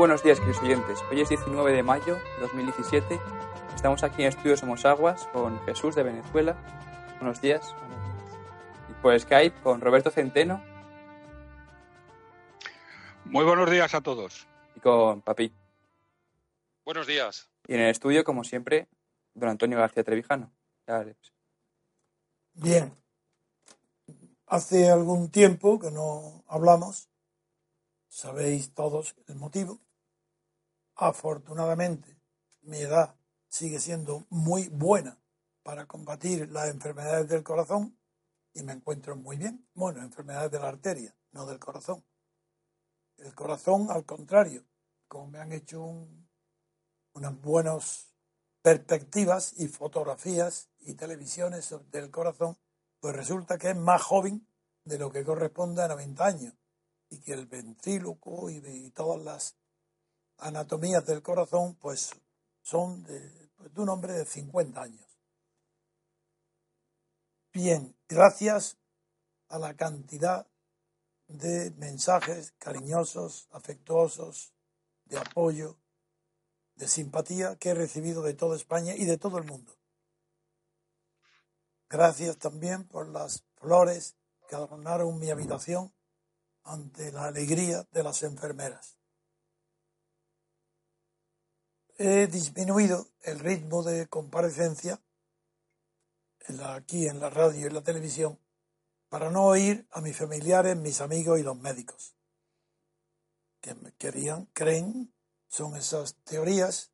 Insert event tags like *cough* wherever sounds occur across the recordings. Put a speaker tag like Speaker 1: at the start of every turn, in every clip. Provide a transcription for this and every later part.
Speaker 1: Buenos días, queridos oyentes. Hoy es 19 de mayo de 2017. Estamos aquí en Estudio Somos Aguas con Jesús de Venezuela. Buenos días. Y por Skype con Roberto Centeno
Speaker 2: Muy buenos días a todos.
Speaker 1: y con Papi.
Speaker 2: Buenos días.
Speaker 1: Y en el estudio, como siempre, don Antonio García Trevijano.
Speaker 3: Bien. Hace algún tiempo que no hablamos. Sabéis todos el motivo. Afortunadamente, mi edad sigue siendo muy buena para combatir las enfermedades del corazón y me encuentro muy bien. Bueno, enfermedades de la arteria, no del corazón. El corazón, al contrario, como me han hecho un- unas buenas perspectivas y fotografías y televisiones del corazón, pues resulta que es más joven de lo que corresponde a 90 años y que el ventríloco de- y todas las anatomías del corazón pues son de, pues, un hombre de 50 años. Bien, gracias a la cantidad de mensajes cariñosos, afectuosos, de apoyo, de simpatía que he recibido de toda España y de todo el mundo. Gracias también por las flores que adornaron mi habitación ante la alegría de las enfermeras. He disminuido el ritmo de comparecencia aquí en la radio y en la televisión para no oír a mis familiares, mis amigos y los médicos que me querían, creen, son esas teorías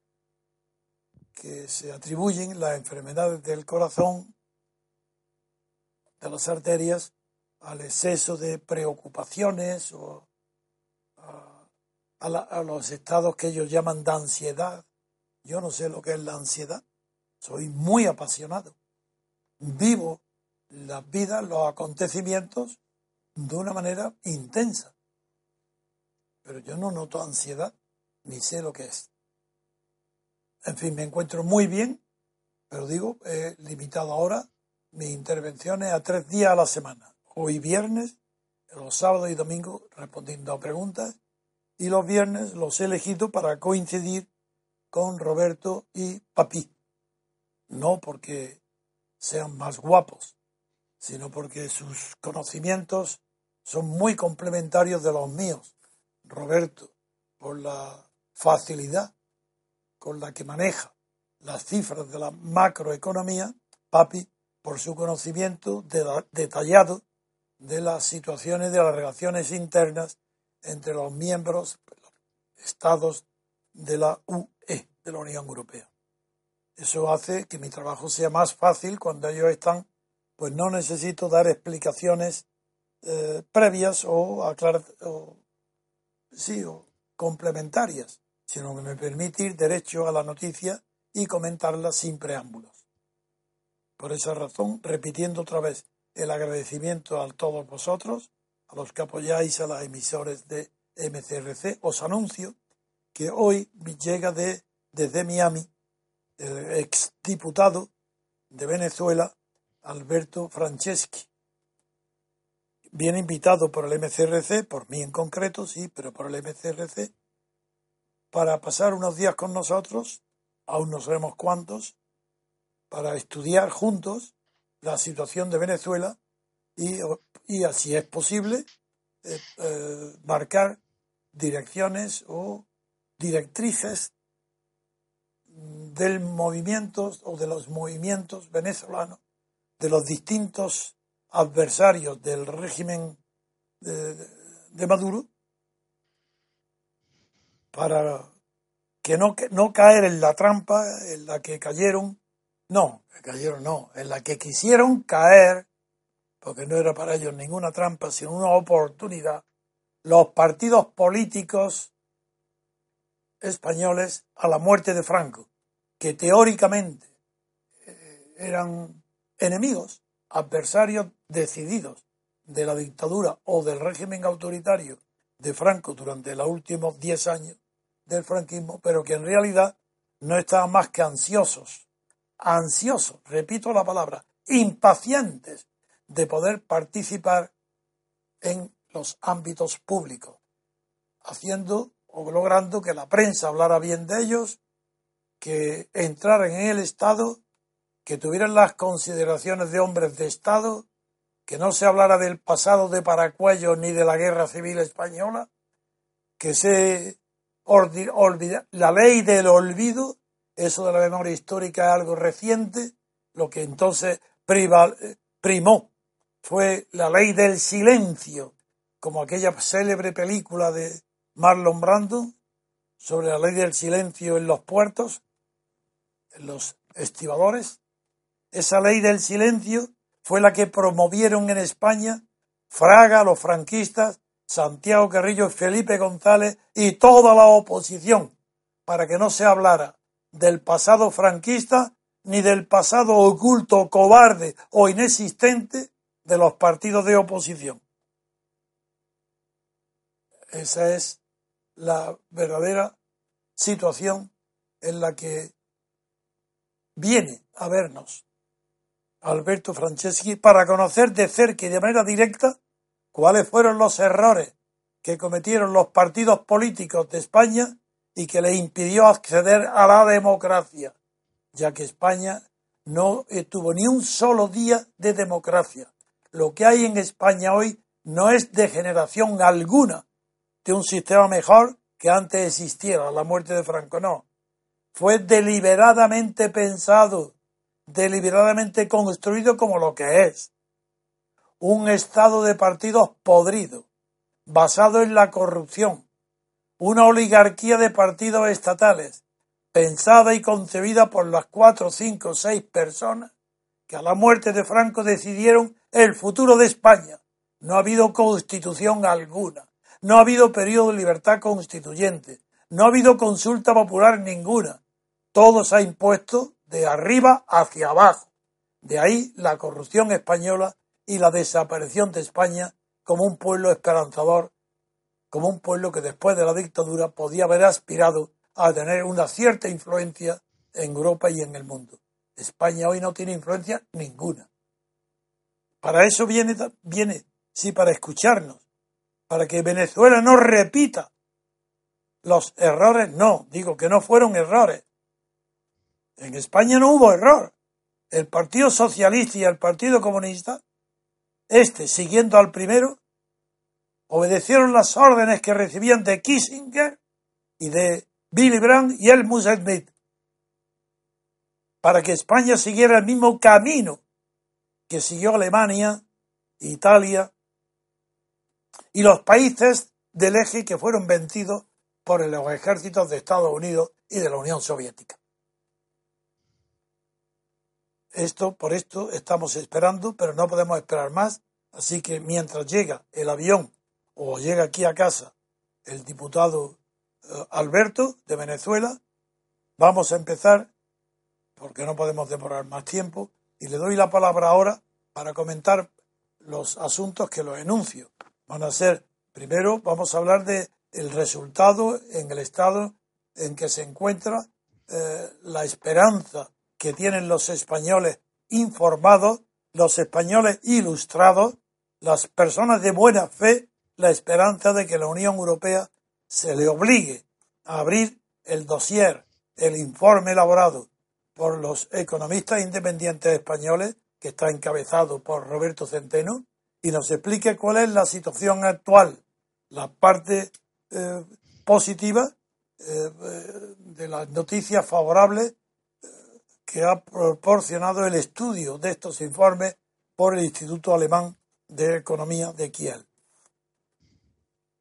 Speaker 3: que se atribuyen las enfermedades del corazón, de las arterias, al exceso de preocupaciones o a los estados que ellos llaman de ansiedad. Yo no sé lo que es la ansiedad. Soy muy apasionado. Vivo las vidas, los acontecimientos de una manera intensa. Pero yo no noto ansiedad, ni sé lo que es. En fin, me encuentro muy bien, pero digo, he limitado ahora mis intervenciones a tres días a la semana. Hoy viernes, los sábados y domingos respondiendo a preguntas, y los viernes los he elegido para coincidir con Roberto y Papi. No porque sean más guapos, sino porque sus conocimientos son muy complementarios de los míos. Roberto, por la facilidad con la que maneja las cifras de la macroeconomía, Papi, por su conocimiento de la- detallado de las situaciones de las relaciones internas entre los miembros, los estados de la UE, de la Unión Europea. Eso hace que mi trabajo sea más fácil cuando ellos están, pues no necesito dar explicaciones eh, previas o, aclar- o sí, o complementarias, sino que me permite ir derecho a la noticia y comentarla sin preámbulos. Por esa razón, repitiendo otra vez el agradecimiento a todos vosotros, a los que apoyáis a las emisores de MCRC, os anuncio que hoy llega de, desde Miami el exdiputado de Venezuela, Alberto Franceschi. Viene invitado por el MCRC, por mí en concreto, sí, pero por el MCRC, para pasar unos días con nosotros, aún no sabemos cuántos, para estudiar juntos la situación de Venezuela y, y si es posible, eh, eh, marcar direcciones o directrices del movimiento o de los movimientos venezolanos, de los distintos adversarios del régimen de, Maduro, para que no, no caer en la trampa en la que cayeron, no, cayeron no, en la que quisieron caer, porque no era para ellos ninguna trampa, sino una oportunidad, los partidos políticos españoles a la muerte de Franco, que teóricamente eh, eran enemigos, adversarios decididos de la dictadura o del régimen autoritario de Franco durante los últimos diez años del franquismo, pero que en realidad no estaban más que ansiosos, ansiosos, repito la palabra, impacientes de poder participar en los ámbitos públicos, haciendo o logrando que la prensa hablara bien de ellos, que entraran en el Estado, que tuvieran las consideraciones de hombres de Estado, que no se hablara del pasado de Paracuello ni de la guerra civil española, que se olvida la ley del olvido, eso de la memoria histórica es algo reciente, lo que entonces primó fue la ley del silencio, como aquella célebre película de Marlon Brando sobre la ley del silencio en los puertos, en los estibadores. Esa ley del silencio fue la que promovieron en España Fraga, los franquistas, Santiago Carrillo, Felipe González y toda la oposición, para que no se hablara del pasado franquista ni del pasado oculto, cobarde o inexistente de los partidos de oposición. Esa es la verdadera situación en la que viene a vernos Alberto Franceschi para conocer de cerca y de manera directa cuáles fueron los errores que cometieron los partidos políticos de España y que les impidió acceder a la democracia, ya que España no tuvo ni un solo día de democracia. Lo que hay en España hoy no es degeneración alguna de un sistema mejor que antes existiera, la muerte de Franco, no. Fue deliberadamente pensado, deliberadamente construido como lo que es. Un estado de partidos podrido, basado en la corrupción, una oligarquía de partidos estatales, pensada y concebida por las cuatro, cinco, seis personas que a la muerte de Franco decidieron el futuro de España. No ha habido constitución alguna. No ha habido periodo de libertad constituyente. No ha habido consulta popular ninguna. Todo se ha impuesto de arriba hacia abajo. De ahí la corrupción española y la desaparición de España como un pueblo esperanzador, como un pueblo que después de la dictadura podía haber aspirado a tener una cierta influencia en Europa y en el mundo. España hoy no tiene influencia ninguna. Para eso viene, viene, sí, para escucharnos, para que Venezuela no repita los errores, no, digo que no fueron errores. En España no hubo error. El Partido Socialista y el Partido Comunista, este siguiendo al primero, obedecieron las órdenes que recibían de Kissinger y de Billy Brandt y Helmut Schmidt para que España siguiera el mismo camino que siguió Alemania, Italia y los países del eje que fueron vencidos por los ejércitos de Estados Unidos y de la Unión Soviética. Esto, por esto estamos esperando, pero no podemos esperar más. Así que mientras llega el avión o llega aquí a casa el diputado eh, Alberto de Venezuela, vamos a empezar, porque no podemos demorar más tiempo, y le doy la palabra ahora para comentar los asuntos que los enuncio van a ser, primero vamos a hablar de el resultado en el estado en que se encuentra eh, la esperanza que tienen los españoles informados, los españoles ilustrados, las personas de buena fe, la esperanza de que la Unión Europea se le obligue a abrir el dossier, el informe elaborado por los economistas independientes españoles, que está encabezado por Roberto Centeno, y nos explique cuál es la situación actual, la parte eh, positiva eh, de las noticias favorables eh, que ha proporcionado el estudio de estos informes por el Instituto Alemán de Economía de Kiel.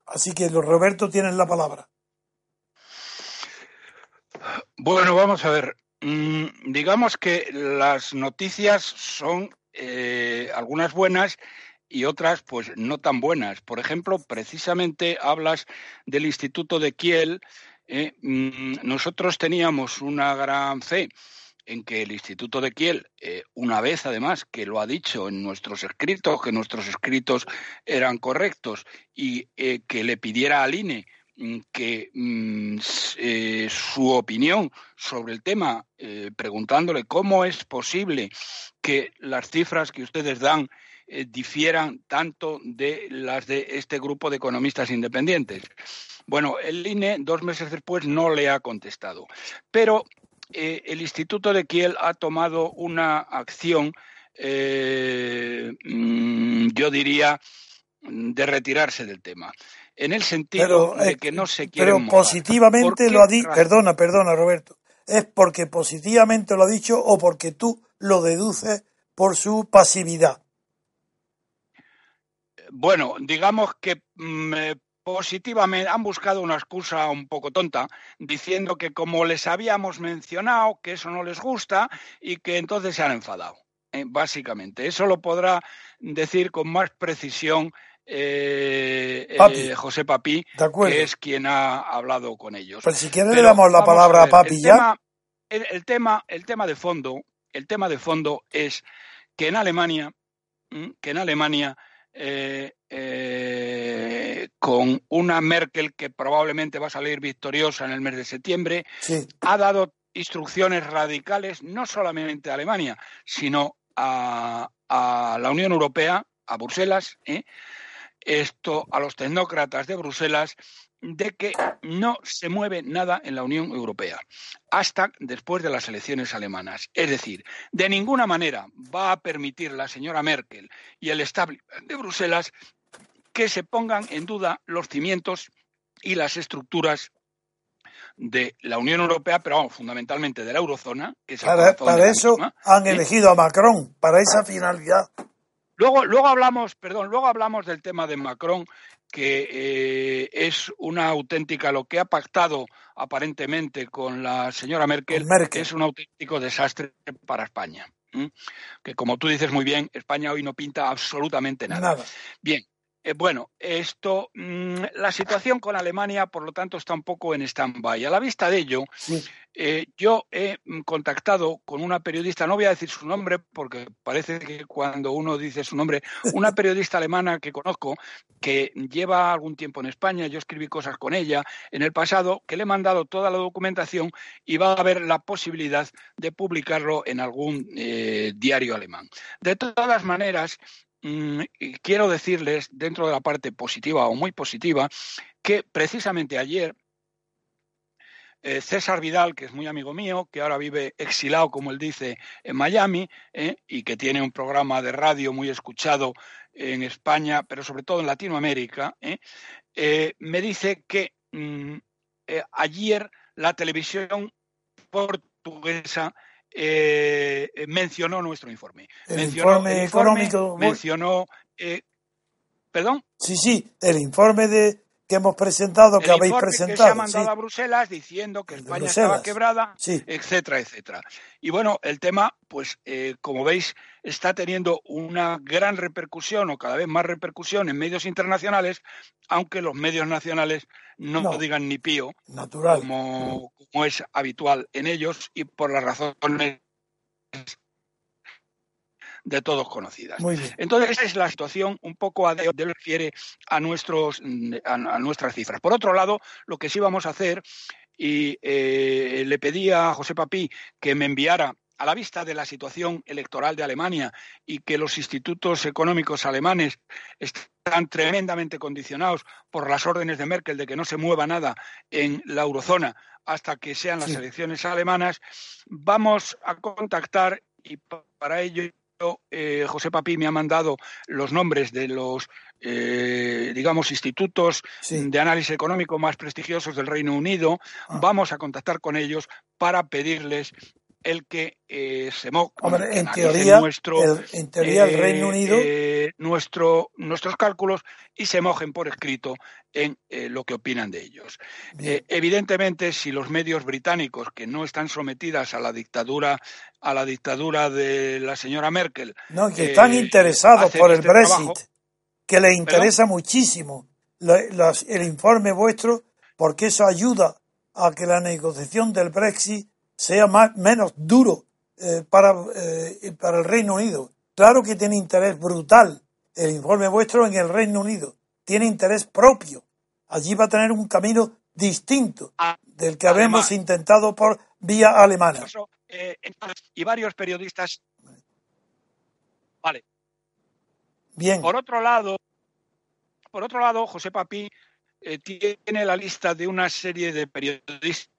Speaker 3: Así que Roberto tienen la palabra.
Speaker 2: Bueno, vamos a ver. Mm, digamos que las noticias son algunas buenas y otras pues no tan buenas. Por ejemplo, precisamente hablas del Instituto de Kiel. Eh, mm, nosotros teníamos una gran fe en que el Instituto de Kiel, eh, una vez además que lo ha dicho en nuestros escritos, que nuestros escritos eran correctos y que le pidiera al INE Mm, que mm, eh, su opinión sobre el tema, eh, preguntándole cómo es posible que las cifras que ustedes dan eh, difieran tanto de las de este grupo de economistas independientes. Bueno, el INE dos meses después no le ha contestado, pero el Instituto de Kiel ha tomado una acción, mm, yo diría, de retirarse del tema en el sentido de que no se quiere.
Speaker 3: Pero positivamente lo ha dicho. Perdona, perdona, Roberto. ¿Es porque positivamente lo ha dicho o porque tú lo deduces por su pasividad?
Speaker 2: Bueno, digamos que mm, eh, positivamente han buscado una excusa un poco tonta, diciendo que como les habíamos mencionado, que eso no les gusta y que entonces se han enfadado. Eh, básicamente, eso lo podrá decir con más precisión eh, eh, José Papi, que es quien ha hablado con ellos.
Speaker 3: Pues si quiere le damos la palabra a, Papi
Speaker 2: el
Speaker 3: ya.
Speaker 2: Tema, el, tema, el tema de fondo, el tema de fondo es que en Alemania, que en Alemania eh, con una Merkel que probablemente va a salir victoriosa en el mes de septiembre, ha dado instrucciones radicales no solamente a Alemania, sino a, a la Unión Europea, a Bruselas, ¿eh? esto a los tecnócratas de Bruselas de que no se mueve nada en la Unión Europea hasta después de las elecciones alemanas. Es decir, de ninguna manera va a permitir la señora Merkel y el establishment de Bruselas que se pongan en duda los cimientos y las estructuras de la Unión Europea, pero fundamentalmente de la eurozona. Que
Speaker 3: para, eso han elegido a Macron, para esa finalidad.
Speaker 2: Luego, luego hablamos, perdón, luego hablamos del tema de Macron, que eh, es una auténtica, lo que ha pactado aparentemente con la señora Merkel, es un auténtico desastre para España. Que como tú dices muy bien, España hoy no pinta absolutamente nada. Bien, eh, bueno, esto, mm, la situación con Alemania, por lo tanto, está un poco en stand-by. A la vista de ello, eh, yo he mm, contactado con una periodista, no voy a decir su nombre porque parece que cuando uno dice su nombre, una *laughs* periodista alemana que conozco, que lleva algún tiempo en España, yo escribí cosas con ella en el pasado, que le he mandado toda la documentación y va a haber la posibilidad de publicarlo en algún eh, diario alemán. De todas maneras, Mm, quiero decirles, dentro de la parte positiva o muy positiva, que precisamente ayer eh, César Vidal, que es muy amigo mío, que ahora vive exilado, como él dice, en Miami, eh, y que tiene un programa de radio muy escuchado en España, pero sobre todo en Latinoamérica, eh, me dice que mm, ayer la televisión portuguesa eh, mencionó nuestro informe.
Speaker 3: El informe, económico.
Speaker 2: Mencionó. Eh, ¿Perdón?
Speaker 3: Sí, sí, el informe de que hemos presentado, que habéis presentado. Que se
Speaker 2: ha mandado a Bruselas diciendo que España estaba quebrada, etcétera, etcétera. Y bueno, el tema, pues eh, como veis, está teniendo una gran repercusión o cada vez más repercusión en medios internacionales, aunque los medios nacionales no, digan ni pío,
Speaker 3: natural.
Speaker 2: Como, como es habitual en ellos y por las razones de todos conocidas. Entonces, esa es la situación un poco a de refiere a, nuestros, a, nuestras cifras. Por otro lado, lo que sí vamos a hacer, y eh, le pedí a José Papí que me enviara a la vista de la situación electoral de Alemania y que los institutos económicos alemanes están tremendamente condicionados por las órdenes de Merkel de que no se mueva nada en la eurozona hasta que sean las elecciones alemanas, vamos a contactar y para ello eh, José Papi me ha mandado los nombres de los, eh, digamos, institutos de análisis económico más prestigiosos del Reino Unido. Ah. Vamos a contactar con ellos para pedirles el que eh, se moja.
Speaker 3: en, teoría, nuestro, el, en teoría, el Reino Unido.
Speaker 2: nuestro, nuestros cálculos y se mojen por escrito en lo que opinan de ellos. evidentemente, si los medios británicos, que no están sometidas a la dictadura, a la dictadura de la señora Merkel.
Speaker 3: No, que están interesados por el este Brexit, que les interesa muchísimo el informe vuestro, porque eso ayuda a que la negociación del Brexit sea más, menos duro eh, para, eh, para el Reino Unido. Claro que tiene interés brutal el informe vuestro en el Reino Unido. Tiene interés propio. Allí va a tener un camino distinto ah, del que habemos intentado por vía alemana.
Speaker 2: Eh, y varios periodistas. Vale.
Speaker 3: Bien.
Speaker 2: Por otro lado, por otro lado, José Papi eh, tiene la lista de una serie de periodistas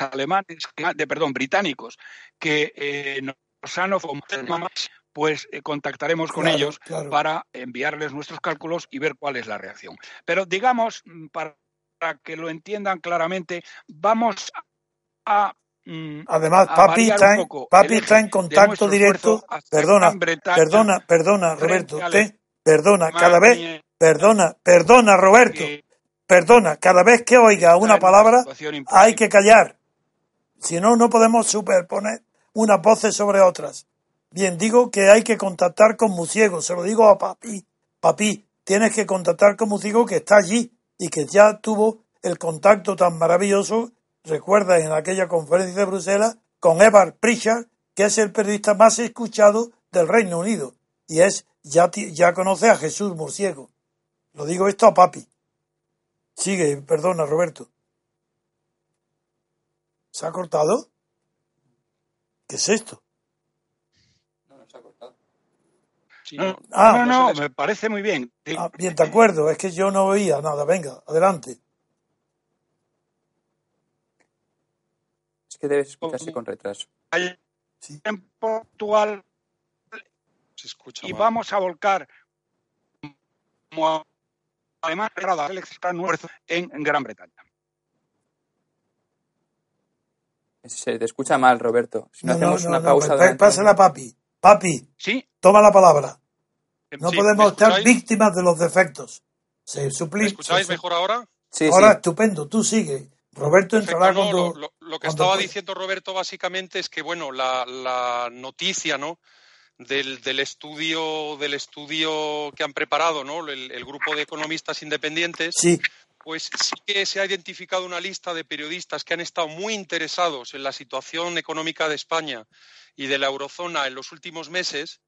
Speaker 2: alemanes, de perdón, británicos, que eh, nos han ofrecido pues eh, contactaremos con ellos para enviarles nuestros cálculos y ver cuál es la reacción. Pero digamos, mm, para, que lo entiendan claramente, vamos a
Speaker 3: mm, Además, papi, está, en, papi está en contacto directo. Perdona, perdona, perdona, Roberto. Perdona, cada vez, perdona, perdona, Roberto, perdona, cada vez que oiga una palabra hay que callar. Si no, no podemos superponer unas voces sobre otras. Bien, digo que hay que contactar con Musiego, se lo digo a papi. Papi, tienes que contactar con Musiego que está allí y que ya tuvo el contacto tan maravilloso, recuerda en aquella conferencia de Bruselas, con Evar Pritchard, que es el periodista más escuchado del Reino Unido y es ya, ya conoce a Jesús Murciego. Lo digo esto a papi. Sigue, perdona, Roberto. ¿Se ha cortado? ¿Qué es esto?
Speaker 2: No, no se ha cortado. no, ah, no, me parece muy bien.
Speaker 3: Ah, bien, de acuerdo, es que yo no oía nada. Venga, adelante.
Speaker 1: Es que debes escucharse con retraso.
Speaker 2: En Portugal y vamos a volcar como además en Gran Bretaña.
Speaker 1: Se te escucha mal, Roberto. Si no, hacemos una pausa.
Speaker 3: Pásala, papi. Papi.
Speaker 2: Sí.
Speaker 3: Toma la palabra. No podemos estar víctimas de los defectos. Se
Speaker 4: ¿Me escucháis mejor ahora?
Speaker 3: Sí, ahora, estupendo. Tú sigue. Roberto entrará cuando.
Speaker 4: Lo, que estaba diciendo Roberto básicamente es que, bueno, la, la noticia, ¿no? Del, estudio del estudio que han preparado ¿no? el, grupo de economistas independientes, pues sí que se ha identificado una lista de periodistas que han estado muy interesados en la situación económica de España y de la eurozona en los últimos meses.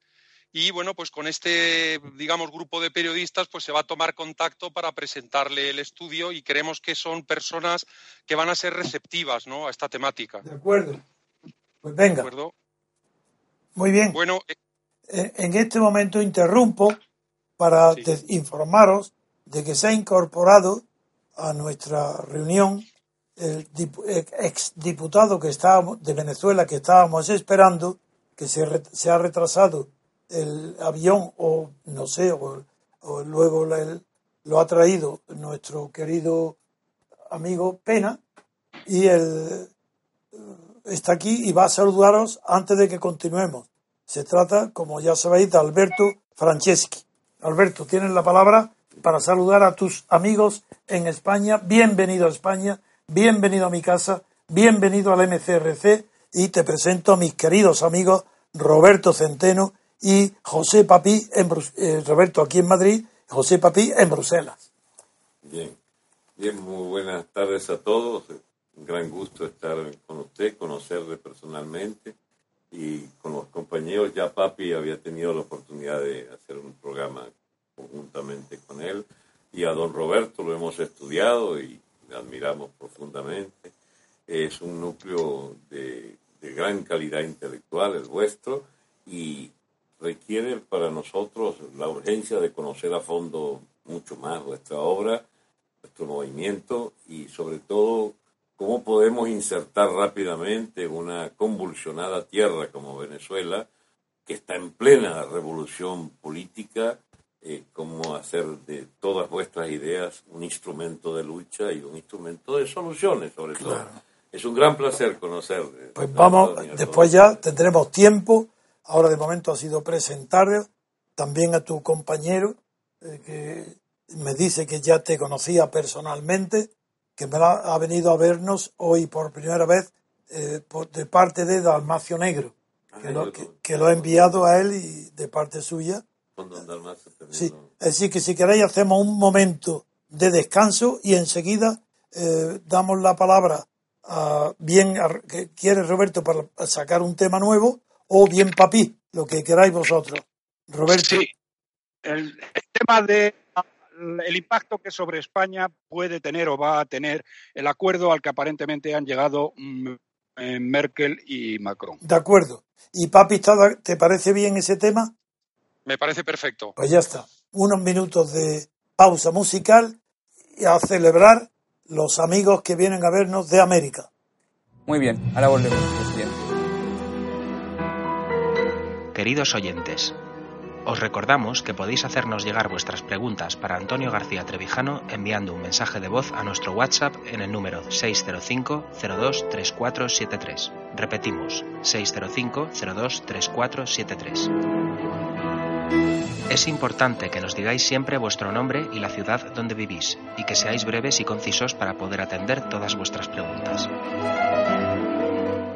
Speaker 4: Y bueno, pues con este, digamos, grupo de periodistas, pues se va a tomar contacto para presentarle el estudio y creemos que son personas que van a ser receptivas, ¿no? A esta temática.
Speaker 3: De acuerdo. Pues venga. ¿De acuerdo? Muy bien.
Speaker 4: Bueno, eh,
Speaker 3: en este momento interrumpo para informaros de que se ha incorporado a nuestra reunión el exdiputado que estábamos, de Venezuela que estábamos esperando, que se, se ha retrasado el avión o no sé, o, luego lo ha traído nuestro querido amigo Pena y él está aquí y va a saludaros antes de que continuemos. Se trata, como ya sabéis, de Alberto Franceschi. Alberto, tienes la palabra para saludar a tus amigos en España. Bienvenido a España, bienvenido a mi casa, bienvenido al MCRC y te presento a mis queridos amigos Roberto Centeno y José Papí, en eh, Roberto aquí en Madrid, José Papí en Bruselas.
Speaker 5: Bien, bien, muy buenas tardes a todos. Un gran gusto estar con usted, conocerle personalmente y con los compañeros. Ya Papi había tenido la oportunidad de hacer un programa conjuntamente con él y a don Roberto lo hemos estudiado y le admiramos profundamente. Es un núcleo de, de gran calidad intelectual, el vuestro, y requiere para nosotros la urgencia de conocer a fondo mucho más vuestra obra, vuestro movimiento y sobre todo cómo podemos insertar rápidamente una convulsionada tierra como Venezuela, que está en plena revolución política, eh, cómo hacer de todas vuestras ideas un instrumento de lucha y un instrumento de soluciones, sobre todo. Es un gran placer conocer.
Speaker 3: Pues vamos, después ya tendremos tiempo. Ahora de momento ha sido presentar también a tu compañero, eh, que me dice que ya te conocía personalmente, que me ha, venido a vernos hoy por primera vez eh, de parte de Dalmacio Negro, que, lo, que, lo, ha enviado a él y de parte suya. Sí, es decir, que si queréis hacemos un momento de descanso y enseguida eh, damos la palabra a bien que quiere Roberto para sacar un tema nuevo o bien Papi, lo que queráis vosotros. Roberto.
Speaker 2: Sí, el, tema de el impacto que sobre España puede tener o va a tener el acuerdo al que aparentemente han llegado mm, eh, Merkel y Macron.
Speaker 3: De acuerdo. ¿Y Papi, te parece bien ese tema?
Speaker 4: Me parece perfecto.
Speaker 3: Pues ya está. Unos minutos de pausa musical y a celebrar los amigos que vienen a vernos de América.
Speaker 1: Muy bien, ahora volvemos, presidente.
Speaker 6: Queridos oyentes, os recordamos que podéis hacernos llegar vuestras preguntas para Antonio García Trevijano enviando un mensaje de voz a nuestro WhatsApp en el número 605-023473. Repetimos, 605-023473. Es importante que nos digáis siempre vuestro nombre y la ciudad donde vivís, y que seáis breves y concisos para poder atender todas vuestras preguntas.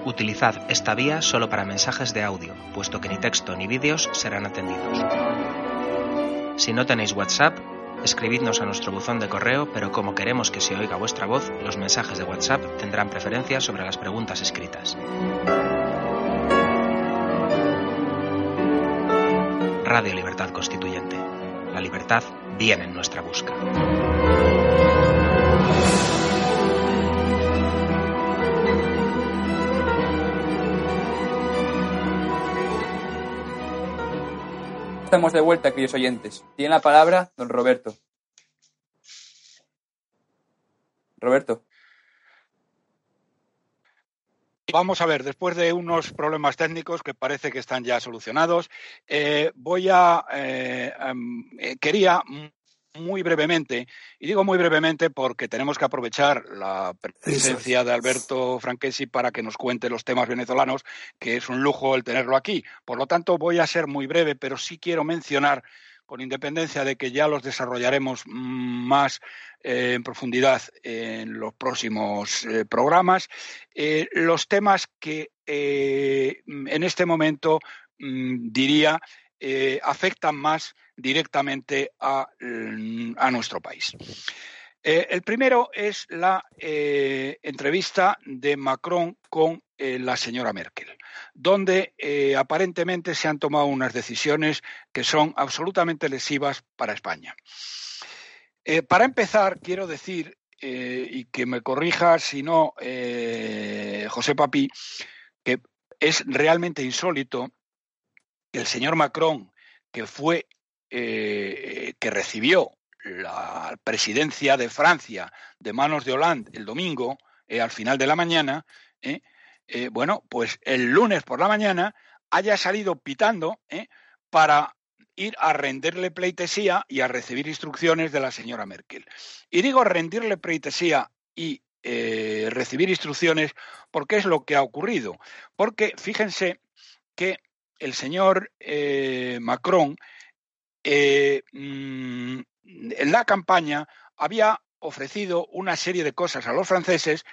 Speaker 6: Utilizad esta vía solo para mensajes de audio, puesto que ni texto ni vídeos serán atendidos. Si no tenéis WhatsApp, escribidnos a nuestro buzón de correo, pero como queremos que se oiga vuestra voz, los mensajes de WhatsApp tendrán preferencia sobre las preguntas escritas. Radio Libertad Constituyente. La libertad viene en nuestra busca.
Speaker 1: Estamos de vuelta, queridos oyentes. Tiene la palabra don Roberto. Roberto.
Speaker 2: Vamos a ver, después de unos problemas técnicos que parece que están ya solucionados, eh, voy a. Eh, eh, quería muy brevemente, y digo muy brevemente porque tenemos que aprovechar la presencia de Alberto Franquesi para que nos cuente los temas venezolanos, que es un lujo el tenerlo aquí. Por lo tanto, voy a ser muy breve, pero sí quiero mencionar con independencia de que ya los desarrollaremos más eh, en profundidad en los próximos eh, programas, eh, los temas que en este momento mm, diría afectan más directamente a, mm, nuestro país. el primero es la entrevista de Macron con la señora Merkel donde eh, aparentemente se han tomado unas decisiones que son absolutamente lesivas para España. Eh, para empezar, quiero decir, eh, y que me corrija si no José Papi, que es realmente insólito el señor Macron, que fue, que recibió la presidencia de Francia de manos de Hollande el domingo, al final de la mañana, eh, bueno, pues el lunes por la mañana haya salido pitando ¿eh? para ir a rendirle pleitesía y a recibir instrucciones de la señora Merkel. Y digo rendirle pleitesía y eh, recibir instrucciones porque es lo que ha ocurrido. Porque fíjense que el señor Macron mm, en la campaña había ofrecido una serie de cosas a los franceses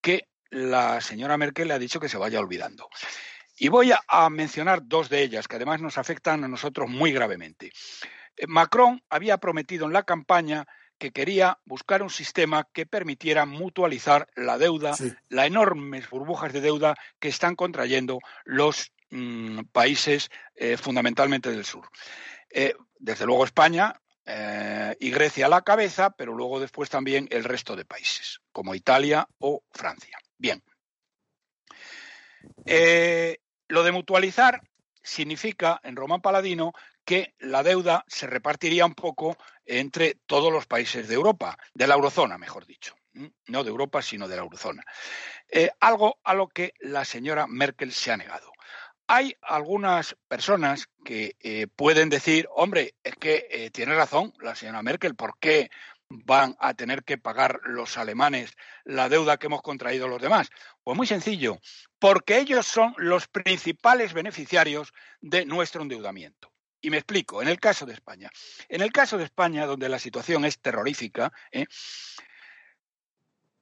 Speaker 2: que la señora Merkel le ha dicho que se vaya olvidando. Y voy a, mencionar dos de ellas, que además nos afectan a nosotros muy gravemente. Eh, Macron había prometido en la campaña que quería buscar un sistema que permitiera mutualizar la deuda, las enormes burbujas de deuda que están contrayendo los mm, países eh, fundamentalmente del sur. Eh, desde luego España y Grecia a la cabeza, pero luego después también el resto de países, como Italia o Francia. Bien. Eh, lo de mutualizar significa, en Román Paladino, que la deuda se repartiría un poco entre todos los países de Europa, de la eurozona, mejor dicho. No de Europa, sino de la eurozona. Eh, algo a lo que la señora Merkel se ha negado. Hay algunas personas que eh, pueden decir, hombre, es que tiene razón la señora Merkel, ¿por qué van a tener que pagar los alemanes la deuda que hemos contraído los demás? Pues muy sencillo, porque ellos son los principales beneficiarios de nuestro endeudamiento. Y me explico, en el caso de España. En el caso de España, donde la situación es terrorífica, ¿eh?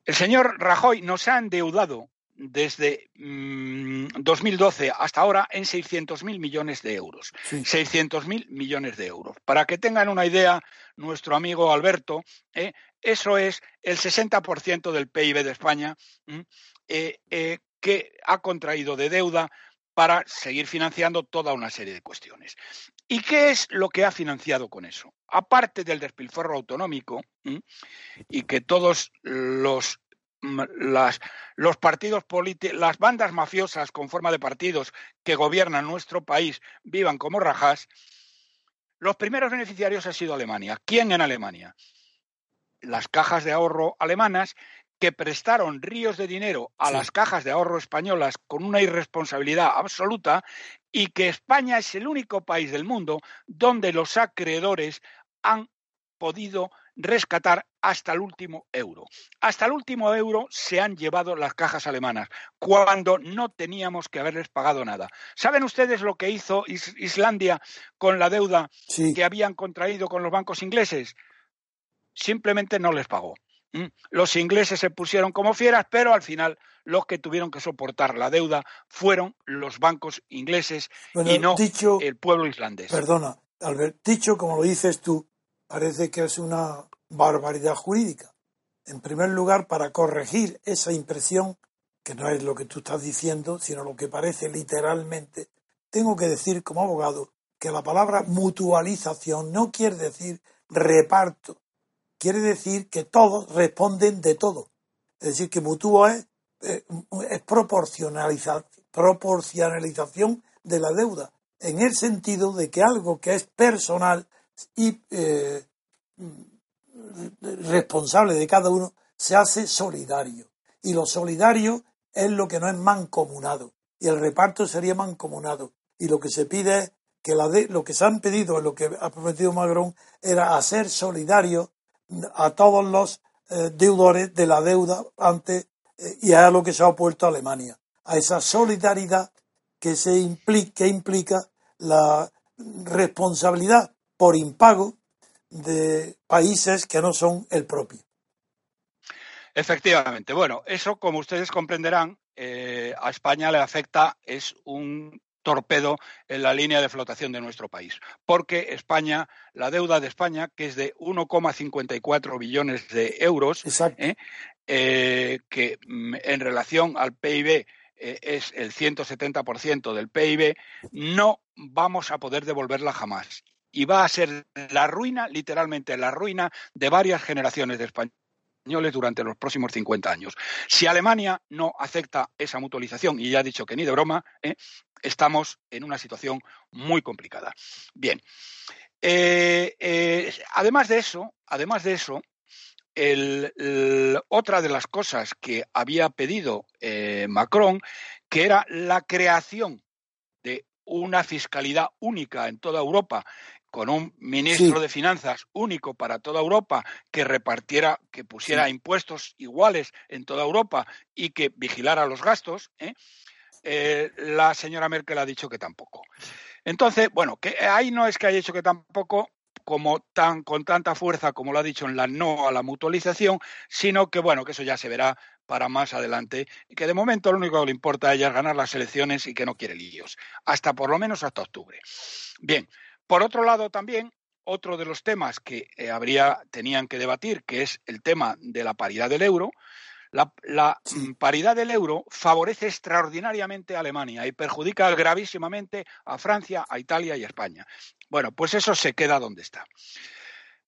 Speaker 2: el señor Rajoy nos ha endeudado desde 2012 mm, hasta ahora en 600.000 millones de euros. 600.000 millones de euros. Para que tengan una idea, nuestro amigo Alberto, ¿eh? eso es el 60% del PIB de España eh, eh, que ha contraído de deuda para seguir financiando toda una serie de cuestiones. ¿Y qué es lo que ha financiado con eso? Aparte del despilfarro autonómico y que todos los las, los partidos las bandas mafiosas con forma de partidos que gobiernan nuestro país vivan como rajas, los primeros beneficiarios ha sido Alemania. ¿Quién en Alemania? Las cajas de ahorro alemanas que prestaron ríos de dinero a las cajas de ahorro españolas con una irresponsabilidad absoluta y que España es el único país del mundo donde los acreedores han podido rescatar hasta el último euro. Hasta el último euro se han llevado las cajas alemanas, cuando no teníamos que haberles pagado nada. ¿Saben ustedes lo que hizo Islandia con la deuda que habían contraído con los bancos ingleses? Simplemente no les pagó. Los ingleses se pusieron como fieras, pero al final los que tuvieron que soportar la deuda fueron los bancos ingleses y no el pueblo islandés.
Speaker 3: Perdona, Albert, dicho como lo dices tú, parece que es una barbaridad jurídica. En primer lugar, para corregir esa impresión, que no es lo que tú estás diciendo, sino lo que parece literalmente, tengo que decir como abogado que la palabra mutualización no quiere decir reparto, quiere decir que todos responden de todo. Es decir, que mutuo es, eh, proporcionalización de la deuda, en el sentido de que algo que es personal y eh, responsable de cada uno se hace solidario. Y lo solidario es lo que no es mancomunado. Y el reparto sería mancomunado. Y lo que se pide es que la de, lo que se han pedido, lo que ha prometido Macron, era hacer solidario a todos los eh, deudores de la deuda ante eh, y a lo que se ha opuesto Alemania. A esa solidaridad que, se implica, que implica la responsabilidad por impago de países que no son el propio.
Speaker 2: Efectivamente. Bueno, eso, como ustedes comprenderán, eh, a España le afecta, es un torpedo en la línea de flotación de nuestro país. Porque España, la deuda de España, que es de 1,54 billones de euros, ¿eh? Eh, que mm, en relación al PIB es el 170% del PIB, no vamos a poder devolverla jamás y va a ser la ruina, literalmente la ruina de varias generaciones de españoles durante los próximos 50 años. Si Alemania no acepta esa mutualización, y ya ha dicho que ni de broma, ¿eh? estamos en una situación muy complicada. Bien. Eh, eh, además de eso, además de eso, otra de las cosas que había pedido Macron, que era la creación de una fiscalidad única en toda Europa con un ministro de finanzas único para toda Europa que repartiera, que pusiera impuestos iguales en toda Europa y que vigilara los gastos, ¿eh? Eh, la señora Merkel ha dicho que tampoco. Entonces, bueno, que ahí no es que haya dicho que tampoco, como tan con tanta fuerza como lo ha dicho en la no a la mutualización, sino que bueno, que eso ya se verá para más adelante y que de momento lo único que le importa a ella es ganar las elecciones y que no quiere líos, hasta por lo menos hasta octubre. Bien, por otro lado, también otro de los temas que eh, habría, tenían que debatir, que es el tema de la paridad del euro. La, mm, paridad del euro favorece extraordinariamente a Alemania y perjudica gravísimamente a Francia, a Italia y a España. Bueno, pues eso se queda donde está.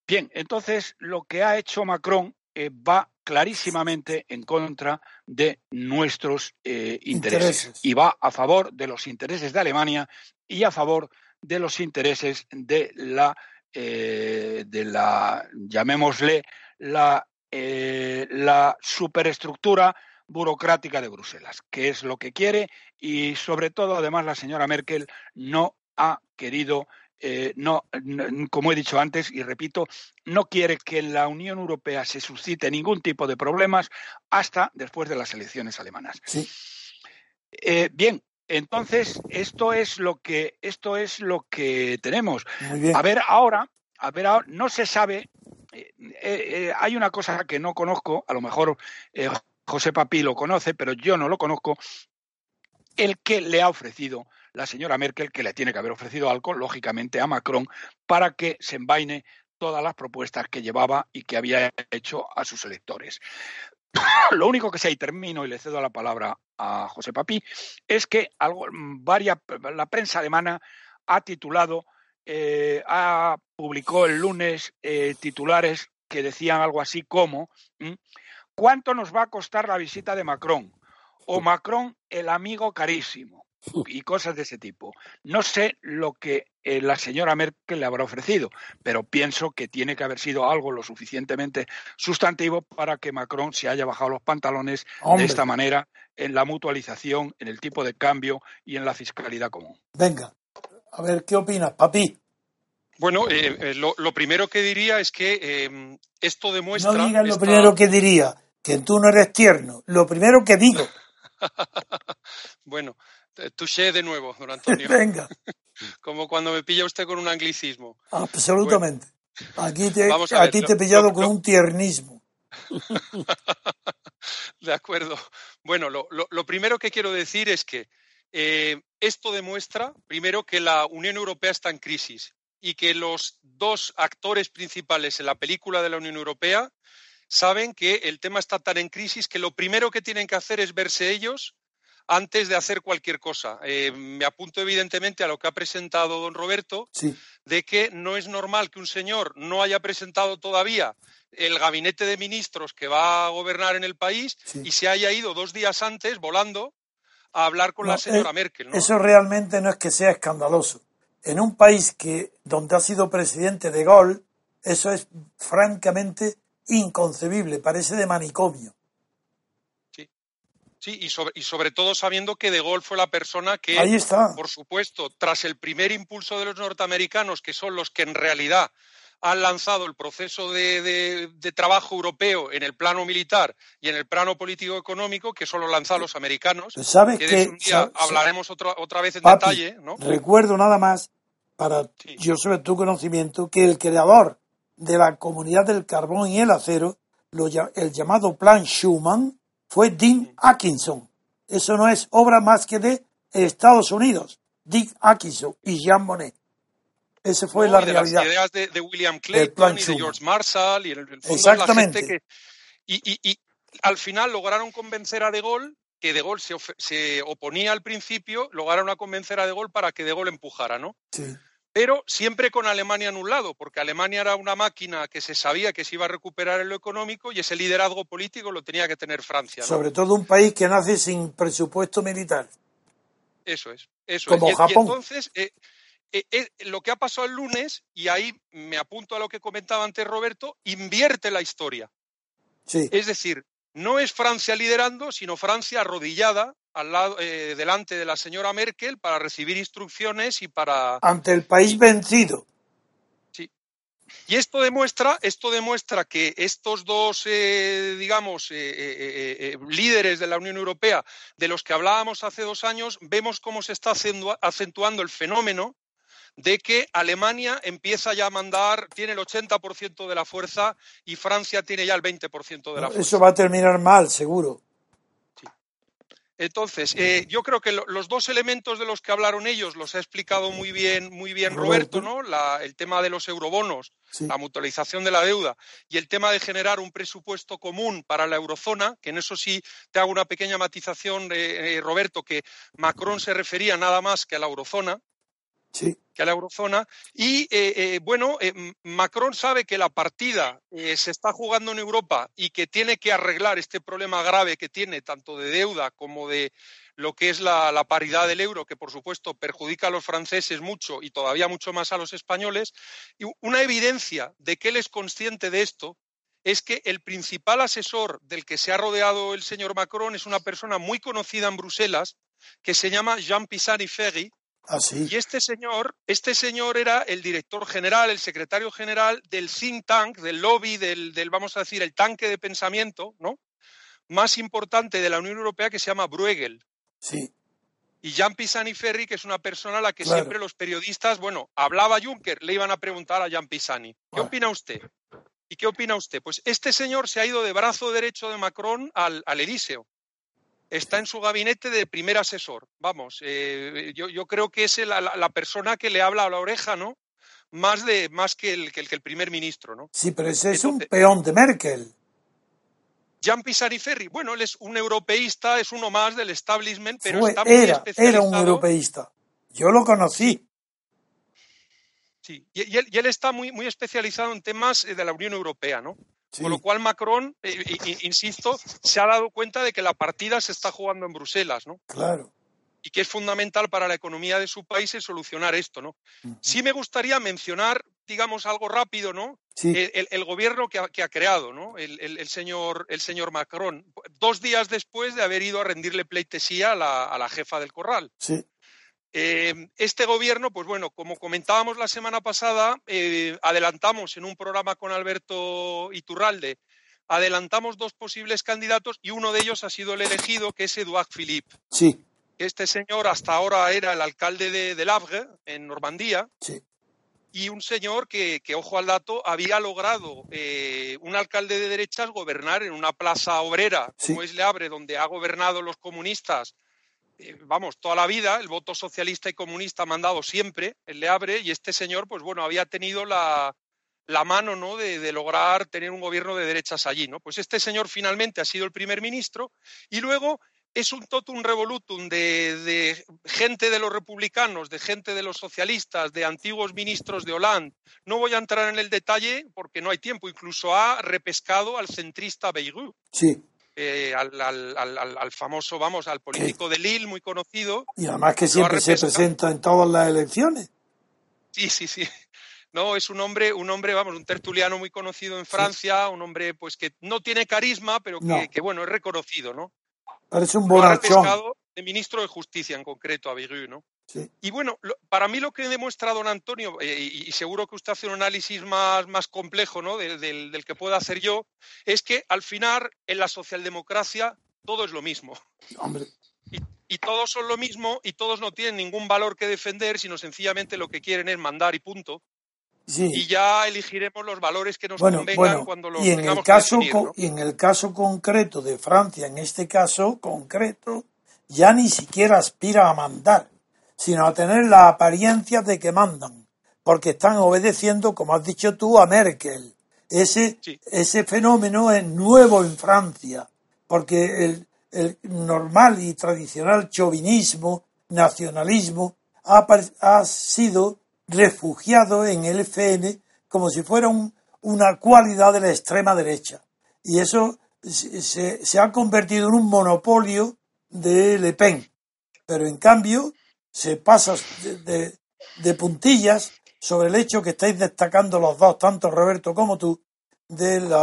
Speaker 2: Bien, entonces lo que ha hecho Macron eh, va clarísimamente en contra de nuestros eh, intereses, y va a favor de los intereses de Alemania y a favor de los intereses de la, eh, de la llamémosle, la, eh, la superestructura burocrática de Bruselas, que es lo que quiere y sobre todo, además, la señora Merkel no ha querido eh, no, como he dicho antes y repito, no quiere que en la Unión Europea se suscite ningún tipo de problemas hasta después de las elecciones alemanas.
Speaker 3: Sí.
Speaker 2: Eh, bien, entonces esto es lo que esto es lo que tenemos. A ver ahora, a ver ahora, no se sabe. Eh, hay una cosa que no conozco, a lo mejor José Papi lo conoce, pero yo no lo conozco. El que le ha ofrecido la señora Merkel, que le tiene que haber ofrecido algo, lógicamente, a Macron para que se envaine todas las propuestas que llevaba y que había hecho a sus electores. *coughs* Lo único que sé, y termino y le cedo la palabra a José Papí, es que algo, varias, la prensa alemana ha titulado, eh, ha, publicó el lunes eh, titulares que decían algo así como ¿cuánto nos va a costar la visita de Macron? O Macron, el amigo carísimo y cosas de ese tipo. No sé lo que eh, la señora Merkel le habrá ofrecido, pero pienso que tiene que haber sido algo lo suficientemente sustantivo para que Macron se haya bajado los pantalones de esta manera en la mutualización, en el tipo de cambio y en la fiscalidad común.
Speaker 3: Venga, a ver, ¿qué opinas, papi?
Speaker 4: Bueno, eh, eh, lo, primero que diría es que em, esto demuestra...
Speaker 3: No digas lo primero que diría, que tú no eres tierno. Lo primero que digo. *laughs*
Speaker 4: bueno, touché de nuevo, don *laughs* Antonio.
Speaker 3: Venga.
Speaker 4: Como cuando me pilla usted con un anglicismo.
Speaker 3: Absolutamente. Aquí te, a, ti te he pillado con un tiernismo. *laughs*
Speaker 4: de acuerdo. Bueno, lo, primero que quiero decir es que eh, esto demuestra, primero, que la Unión Europea está en crisis y que los dos actores principales en la película de la Unión Europea saben que el tema está tan en crisis que lo primero que tienen que hacer es verse ellos antes de hacer cualquier cosa. Eh, me apunto evidentemente a lo que ha presentado don Roberto, de que no es normal que un señor no haya presentado todavía el gabinete de ministros que va a gobernar en el país y se haya ido dos días antes volando a hablar con la señora
Speaker 3: eh,
Speaker 4: Merkel.
Speaker 3: Eso realmente no es que sea escandaloso. En un país que donde ha sido presidente de Gaulle, eso es francamente inconcebible, parece de manicomio.
Speaker 4: Sí, y sobre, y sobre todo sabiendo que De Gaulle fue la persona que, por supuesto, tras el primer impulso de los norteamericanos, que son los que en realidad han lanzado el proceso de, trabajo europeo en el plano militar y en el plano político-económico, que solo lanzan los americanos.
Speaker 3: ¿Sabes
Speaker 4: que
Speaker 3: de
Speaker 4: un día hablaremos otra, otra vez en detalle. ¿no?
Speaker 3: Recuerdo nada más, para yo sobre tu conocimiento, que el creador de la comunidad del carbón y el acero, el llamado Plan Schuman, fue Dean Atkinson. Eso no es obra más que de Estados Unidos. Dick Atkinson y Jean Monnet. Esa fue la realidad.
Speaker 4: Las ideas de, William Clayton y de George Marshall y el,
Speaker 3: Exactamente.
Speaker 4: La gente que, y, y, al final lograron convencer a De Gaulle que De Gaulle se, se, oponía al principio, lograron a convencer a De Gaulle para que De Gaulle empujara, ¿no?
Speaker 3: Sí
Speaker 4: pero siempre con Alemania en un lado, porque Alemania era una máquina que se sabía que se iba a recuperar en lo económico y ese liderazgo político lo tenía que tener Francia.
Speaker 3: Sobre todo un país que nace sin presupuesto militar.
Speaker 4: Eso es, eso
Speaker 3: Como
Speaker 4: es.
Speaker 3: Japón.
Speaker 4: Y, entonces, eh, eh, eh, lo que ha pasado el lunes, y ahí me apunto a lo que comentaba antes Roberto, invierte la historia.
Speaker 3: Sí.
Speaker 4: Es decir, no es Francia liderando, sino Francia arrodillada al lado, eh, delante de la señora Merkel para recibir instrucciones y para.
Speaker 3: Ante el país vencido.
Speaker 4: Sí. Y esto demuestra, esto demuestra que estos dos, eh, digamos, eh, líderes de la Unión Europea, de los que hablábamos hace dos años, vemos cómo se está acentuando el fenómeno de que Alemania empieza ya a mandar, tiene el 80% de la fuerza y Francia tiene ya el 20% de la fuerza.
Speaker 3: Eso va a terminar mal, seguro.
Speaker 4: Entonces, eh, yo creo que los dos elementos de los que hablaron ellos los ha explicado muy bien, muy bien Roberto, ¿no? el tema de los eurobonos, la mutualización de la deuda y el tema de generar un presupuesto común para la eurozona, que en eso sí te hago una pequeña matización, eh, Roberto, que Macron se refería nada más que a la eurozona, que a la eurozona. Y eh, eh, bueno, eh, Macron sabe que la partida se está jugando en Europa y que tiene que arreglar este problema grave que tiene, tanto de deuda como de lo que es la, la, paridad del euro, que por supuesto perjudica a los franceses mucho y todavía mucho más a los españoles. Y una evidencia de que él es consciente de esto es que el principal asesor del que se ha rodeado el señor Macron es una persona muy conocida en Bruselas, que se llama Jean Pisani Ferry,
Speaker 3: Ah, sí.
Speaker 4: Y este señor, este señor era el director general, el secretario general del think tank, del lobby, del, del, vamos a decir, el tanque de pensamiento, ¿no? Más importante de la Unión Europea que se llama Bruegel.
Speaker 3: Sí.
Speaker 4: Y Jean Pisani Ferri, que es una persona a la que siempre los periodistas, bueno, hablaba Juncker, le iban a preguntar a Jean Pisani, ¿qué opina usted? ¿Y qué opina usted? Pues este señor se ha ido de brazo derecho de Macron al, al Elíseo está en su gabinete de primer asesor. Vamos, eh, yo, creo que es la, persona que le habla a la oreja, ¿no? Más, de, más que, el, que, el, primer ministro, ¿no?
Speaker 3: Sí, pero ese es un peón de Merkel.
Speaker 4: Jean Pisani-Ferry, bueno, él es un europeísta, es uno más del establishment, pero
Speaker 3: está muy era, era un europeísta. Yo lo conocí.
Speaker 4: Sí, y, él, y, él, está muy, muy especializado en temas eh, de la Unión Europea, ¿no? Con lo cual Macron, eh, insisto, se ha dado cuenta de que la partida se está jugando en Bruselas, ¿no?
Speaker 3: Claro.
Speaker 4: Y que es fundamental para la economía de su país el solucionar esto, ¿no? Sí me gustaría mencionar, digamos, algo rápido, ¿no? El, gobierno que ha, creado, ¿no? El, señor, el señor Macron, dos días después de haber ido a rendirle pleitesía a la, a la jefa del corral.
Speaker 3: Sí.
Speaker 4: Eh, este gobierno, pues bueno, como comentábamos la semana pasada, eh, adelantamos en un programa con Alberto Iturralde, adelantamos dos posibles candidatos y uno de ellos ha sido el elegido, que es Eduard Philippe.
Speaker 3: Sí.
Speaker 4: Este señor hasta ahora era el alcalde de, de Havre, en Normandía.
Speaker 3: Sí.
Speaker 4: Y un señor que, ojo al dato, había logrado eh, un alcalde de derechas gobernar en una plaza obrera, como es Le Havre, donde ha gobernado los comunistas eh, vamos, toda la vida, el voto socialista y comunista ha mandado siempre, él le abre, y este señor, pues bueno, había tenido la, mano, ¿no? De, lograr tener un gobierno de derechas allí, ¿no? Pues este señor finalmente ha sido el primer ministro y luego es un totum revolutum de, de, gente de los republicanos, de gente de los socialistas, de antiguos ministros de Hollande. No voy a entrar en el detalle porque no hay tiempo. Incluso ha repescado al centrista Beirut.
Speaker 3: Sí.
Speaker 4: Eh, al, al, famoso, vamos, al político de Lille, muy conocido.
Speaker 3: Y además que siempre se presenta en todas las elecciones.
Speaker 4: Sí, sí, sí. *laughs* No, es un hombre, un hombre, vamos, un tertuliano muy conocido en Francia, un hombre pues que no tiene carisma, pero que, bueno, es reconocido, ¿no?
Speaker 3: Parece un borrachón.
Speaker 4: de ministro de Justicia en concreto, a ¿no?
Speaker 3: Y
Speaker 4: bueno, para mí lo que demuestra don Antonio, eh, y, seguro que usted hace un análisis más, más complejo ¿no? del, que pueda hacer yo, es que al final en la socialdemocracia todo es lo mismo. Y, todos son lo mismo y todos no tienen ningún valor que defender, sino sencillamente lo que quieren es mandar y punto. Y ya elegiremos los valores que nos convengan cuando los
Speaker 3: y en el caso Y en el caso concreto de Francia, en este caso concreto, ya ni siquiera aspira a mandar sino a tener la apariencia de que mandan, porque están obedeciendo, como has dicho tú, a Merkel. Ese, ese fenómeno es nuevo en Francia, porque el, el normal y tradicional chauvinismo, nacionalismo, ha, ha, sido refugiado en el FN como si fuera una cualidad de la extrema derecha. Y eso se, se ha convertido en un monopolio de Le Pen. Pero en cambio, se pasa de, puntillas sobre el hecho que estáis destacando los dos, tanto Roberto como tú, del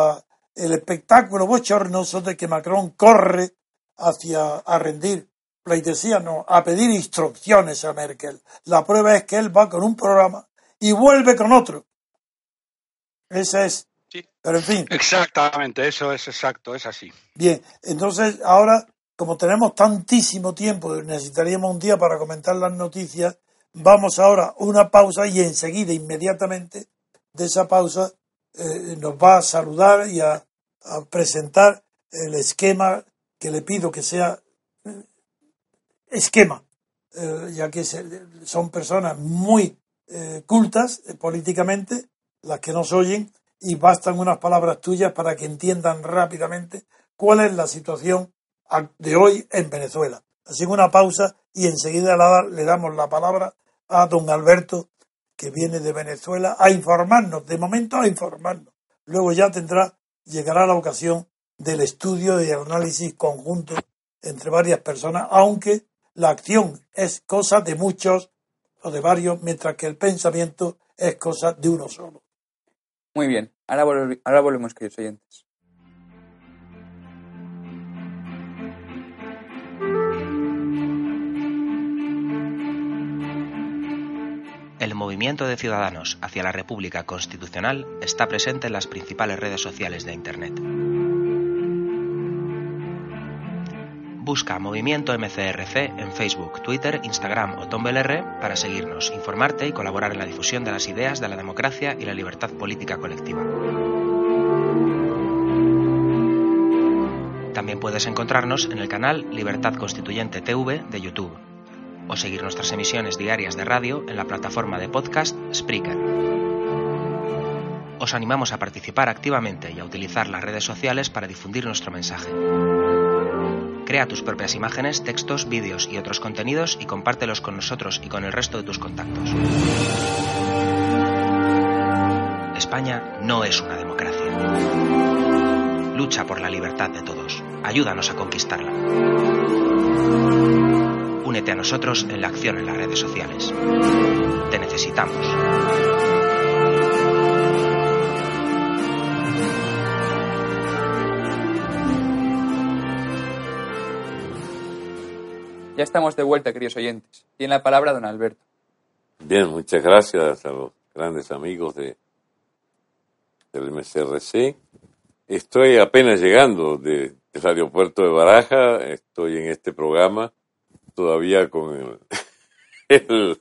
Speaker 3: el espectáculo bochornoso de que Macron corre hacia a rendir pleitesía, no, a pedir instrucciones a Merkel. La prueba es que él va con un programa y vuelve con otro. Esa es. Pero en fin.
Speaker 2: Exactamente, eso es exacto, es así.
Speaker 3: Bien, entonces ahora como tenemos tantísimo tiempo, necesitaríamos un día para comentar las noticias, vamos ahora a una pausa y enseguida, inmediatamente, de esa pausa, eh, nos va a saludar y a, presentar el esquema que le pido que sea eh, esquema, eh, ya que son personas muy cultas políticamente, las que nos oyen, y bastan unas palabras tuyas para que entiendan rápidamente cuál es la situación de hoy en Venezuela. Así que una pausa y enseguida le damos la palabra a don Alberto, que viene de Venezuela, a informarnos, de momento a informarnos. Luego ya tendrá, llegará la ocasión del estudio y análisis conjunto entre varias personas, aunque la acción es cosa de muchos o de varios, mientras que el pensamiento es cosa de uno solo.
Speaker 1: Muy bien, ahora, ahora volvemos, queridos oyentes.
Speaker 6: Movimiento de ciudadanos hacia la República Constitucional está presente en las principales redes sociales de Internet. Busca Movimiento MCRC en Facebook, Twitter, Instagram o Tumblr para seguirnos, informarte y colaborar en la difusión de las ideas de la democracia y la libertad política colectiva. También puedes encontrarnos en el canal Libertad Constituyente TV de YouTube o seguir nuestras emisiones diarias de radio en la plataforma de podcast Spreaker. Os animamos a participar activamente y a utilizar las redes sociales para difundir nuestro mensaje. Crea tus propias imágenes, textos, vídeos y otros contenidos y compártelos con nosotros y con el resto de tus contactos. España no es una democracia. Lucha por la libertad de todos. Ayúdanos a conquistarla. Únete a nosotros en la acción en las redes sociales. Te necesitamos.
Speaker 1: Ya estamos de vuelta, queridos oyentes. Tiene la palabra don Alberto.
Speaker 5: Bien, muchas gracias a los grandes amigos de, del MCRC. Estoy apenas llegando del aeropuerto de Baraja, estoy en este programa todavía con *laughs* el,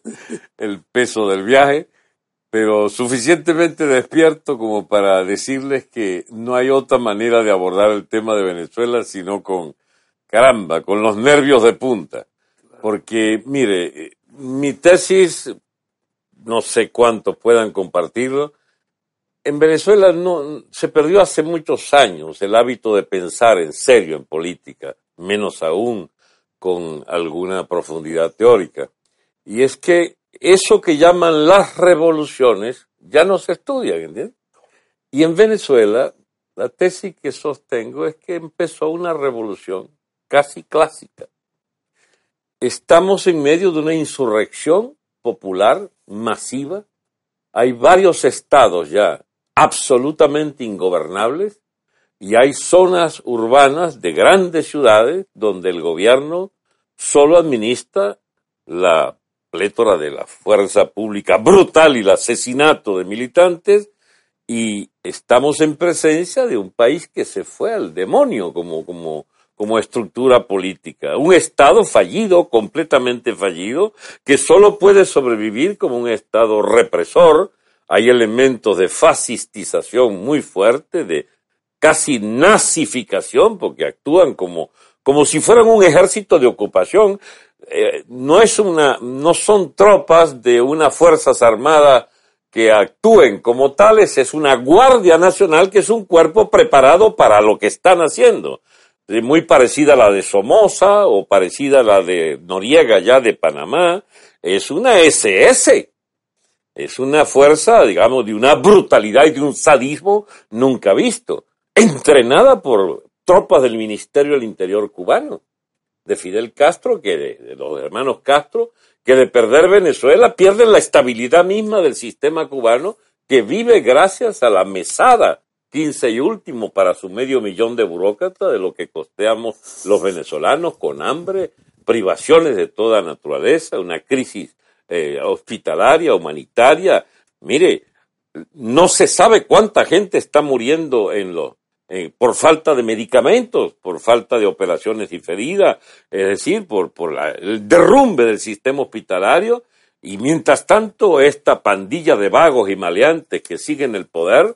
Speaker 5: el, peso del viaje, pero suficientemente despierto como para decirles que no hay otra manera de abordar el tema de Venezuela sino con, caramba, con los nervios de punta. Porque, mire, mi tesis, no sé cuántos puedan compartirlo, en Venezuela no, se perdió hace muchos años el hábito de pensar en serio en política, menos aún con alguna profundidad teórica. Y es que eso que llaman las revoluciones ya no se estudia, ¿entiendes? Y en Venezuela, la tesis que sostengo es que empezó una revolución casi clásica. Estamos en medio de una insurrección popular masiva. Hay varios estados ya absolutamente ingobernables y hay zonas urbanas de grandes ciudades donde el gobierno solo administra la plétora de la fuerza pública brutal y el asesinato de militantes y estamos en presencia de un país que se fue al demonio como, como, como estructura política. Un Estado fallido, completamente fallido, que solo puede sobrevivir como un Estado represor. Hay elementos de fascistización muy fuerte, de casi nazificación, porque actúan como, como si fueran un ejército de ocupación. Eh, no, es una, no son tropas de unas fuerzas armadas que actúen como tales, es una Guardia Nacional que es un cuerpo preparado para lo que están haciendo. Muy parecida a la de Somoza o parecida a la de Noriega ya de Panamá. Es una SS. Es una fuerza, digamos, de una brutalidad y de un sadismo nunca visto entrenada por tropas del Ministerio del Interior cubano, de Fidel Castro, que de, los hermanos Castro, que de perder Venezuela pierden la estabilidad misma del sistema cubano que vive gracias a la mesada quince y último para su medio millón de burócratas de lo que costeamos los venezolanos con hambre, privaciones de toda naturaleza, una crisis eh, hospitalaria, humanitaria. Mire, no se sabe cuánta gente está muriendo en los eh, por falta de medicamentos, por falta de operaciones diferidas, es decir, por, por el derrumbe del sistema hospitalario. Y mientras tanto, esta pandilla de vagos y maleantes que siguen el poder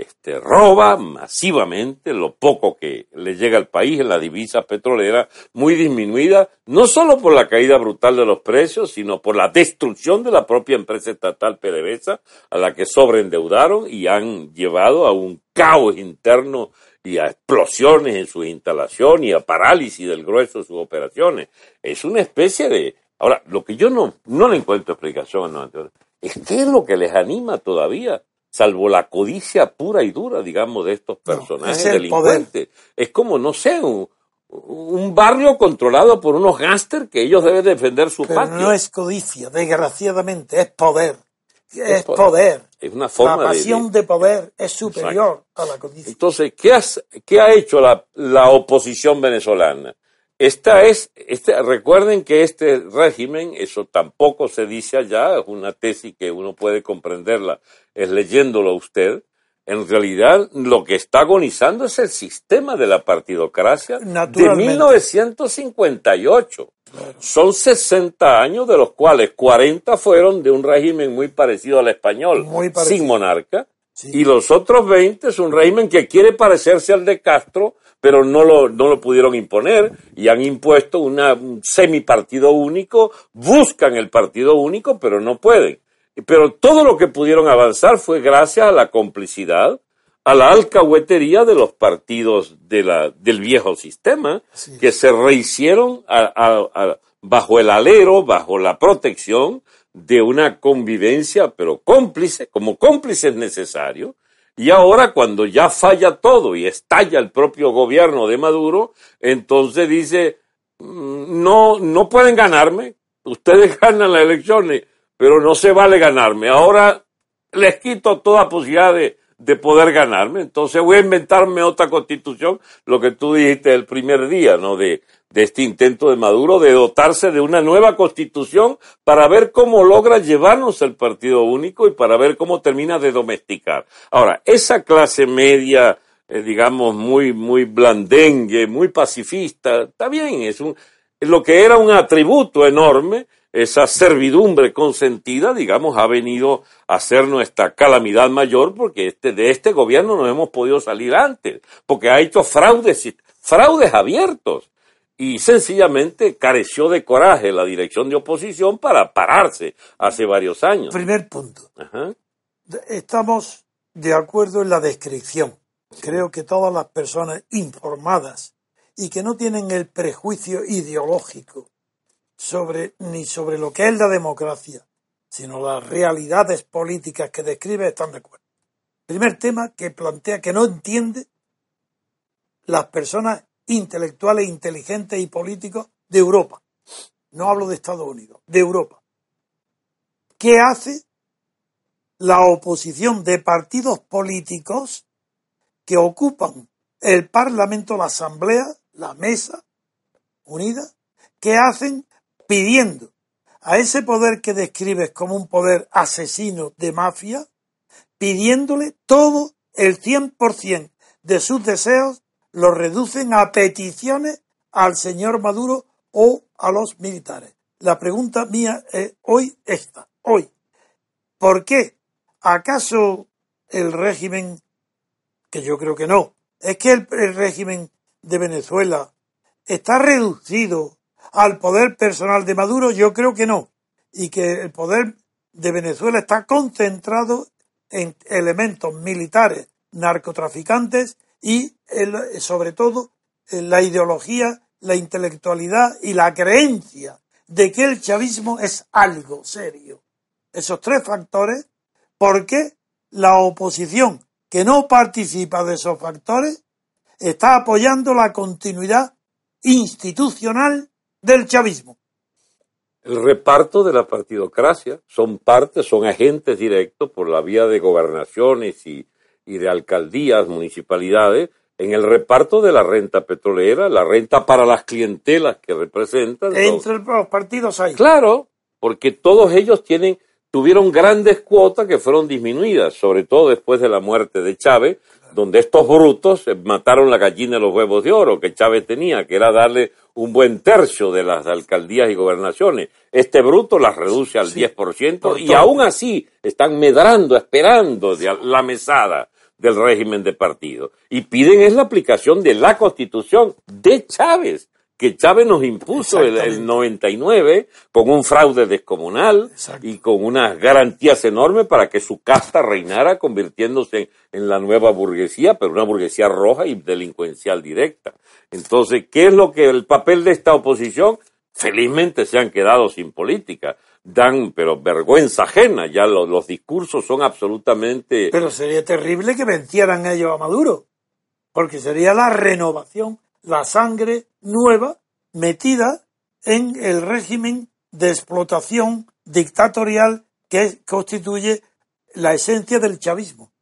Speaker 5: este, roba masivamente lo poco que le llega al país en la divisa petrolera, muy disminuida, no solo por la caída brutal de los precios, sino por la destrucción de la propia empresa estatal PDVSA, a la que sobreendeudaron y han llevado a un caos interno y a explosiones en sus instalaciones y a parálisis del grueso de sus operaciones. Es una especie de... Ahora, lo que yo no, no le encuentro explicación, ¿no? es qué es lo que les anima todavía salvo la codicia pura y dura, digamos, de estos personajes delincuentes. Es como, no sé, un, barrio controlado por unos gángsters que ellos deben defender su
Speaker 3: Pero No es codicia, desgraciadamente, es poder. Es, poder.
Speaker 5: Es una forma
Speaker 3: la pasión de, poder es superior a la codicia.
Speaker 5: Entonces, ¿qué, has, qué ha hecho la, la oposición venezolana? Esta es, este, recuerden que este régimen, eso tampoco se dice allá, es una tesis que uno puede comprenderla, es leyéndolo usted. En realidad, lo que está agonizando es el sistema de la partidocracia de 1958. Son 60 años, de los cuales 40 fueron de un régimen muy parecido al español, sin monarca, y los otros 20 es un régimen que quiere parecerse al de Castro, pero no lo, no lo pudieron imponer y han impuesto una, un semipartido único, buscan el partido único, pero no pueden. Pero todo lo que pudieron avanzar fue gracias a la complicidad, a la alcahuetería de los partidos de la, del viejo sistema, que se rehicieron bajo el alero, bajo la protección de una convivencia, pero cómplice, como cómplice es necesario, y ahora cuando ya falla todo y estalla el propio gobierno de Maduro, entonces dice, mm, no, no pueden ganarme, ustedes *laughs* ganan las elecciones, pero no se vale ganarme. Ahora les quito toda posibilidad de, de poder ganarme. Entonces voy a inventarme otra constitución, lo que tú dijiste el primer día, ¿no? De, de este intento de Maduro de dotarse de una nueva constitución para ver cómo logra llevarnos el partido único y para ver cómo termina de domesticar. Ahora, esa clase media, eh, digamos, muy, muy blandengue, muy pacifista, está bien, es un, lo que era un atributo enorme, esa servidumbre consentida, digamos, ha venido a ser nuestra calamidad mayor porque este, de este gobierno no hemos podido salir antes, porque ha hecho fraudes, fraudes abiertos y sencillamente careció de coraje la dirección de oposición para pararse hace varios años.
Speaker 3: Primer punto. Estamos de acuerdo en la descripción. Creo que todas las personas informadas y que no tienen el prejuicio ideológico sobre ni sobre lo que es la democracia, sino las realidades políticas que describe están de acuerdo. Primer tema que plantea que no entiende las personas intelectuales, inteligentes y políticos de Europa. No hablo de Estados Unidos, de Europa. ¿Qué hace la oposición de partidos políticos que ocupan el Parlamento, la Asamblea, la Mesa Unida? ¿Qué hacen pidiendo a ese poder que describes como un poder asesino de mafia, pidiéndole todo el 100% de sus deseos lo reducen a peticiones al señor Maduro o a los militares. La pregunta mía es hoy esta, hoy. ¿Por qué? ¿Acaso el régimen, que yo creo que no, es que el, el régimen de Venezuela está reducido al poder personal de Maduro? Yo creo que no. Y que el poder de Venezuela está concentrado en elementos militares, narcotraficantes y sobre todo la ideología, la intelectualidad y la creencia de que el chavismo es algo serio. Esos tres factores, ¿por qué la oposición que no participa de esos factores está apoyando la continuidad institucional del chavismo?
Speaker 5: El reparto de la partidocracia son partes, son agentes directos por la vía de gobernaciones y y de alcaldías, municipalidades, en el reparto de la renta petrolera, la renta para las clientelas que representan.
Speaker 3: Entre los partidos hay.
Speaker 5: Claro, porque todos ellos tienen, tuvieron grandes cuotas que fueron disminuidas, sobre todo después de la muerte de Chávez, donde estos brutos mataron la gallina de los huevos de oro que Chávez tenía, que era darle un buen tercio de las alcaldías y gobernaciones. Este bruto las reduce al 10% y aún así están medrando, esperando la mesada del régimen de partido. Y piden es la aplicación de la constitución de Chávez, que Chávez nos impuso el, el 99 con un fraude descomunal y con unas garantías enormes para que su casta reinara convirtiéndose en, la nueva burguesía, pero una burguesía roja y delincuencial directa. Entonces, ¿qué es lo que el papel de esta oposición? Felizmente se han quedado sin política dan, pero vergüenza ajena, ya los, discursos son absolutamente...
Speaker 3: Pero sería terrible que vencieran ellos a Maduro, porque sería la renovación, la sangre nueva metida en el régimen de explotación dictatorial que constituye la esencia del chavismo.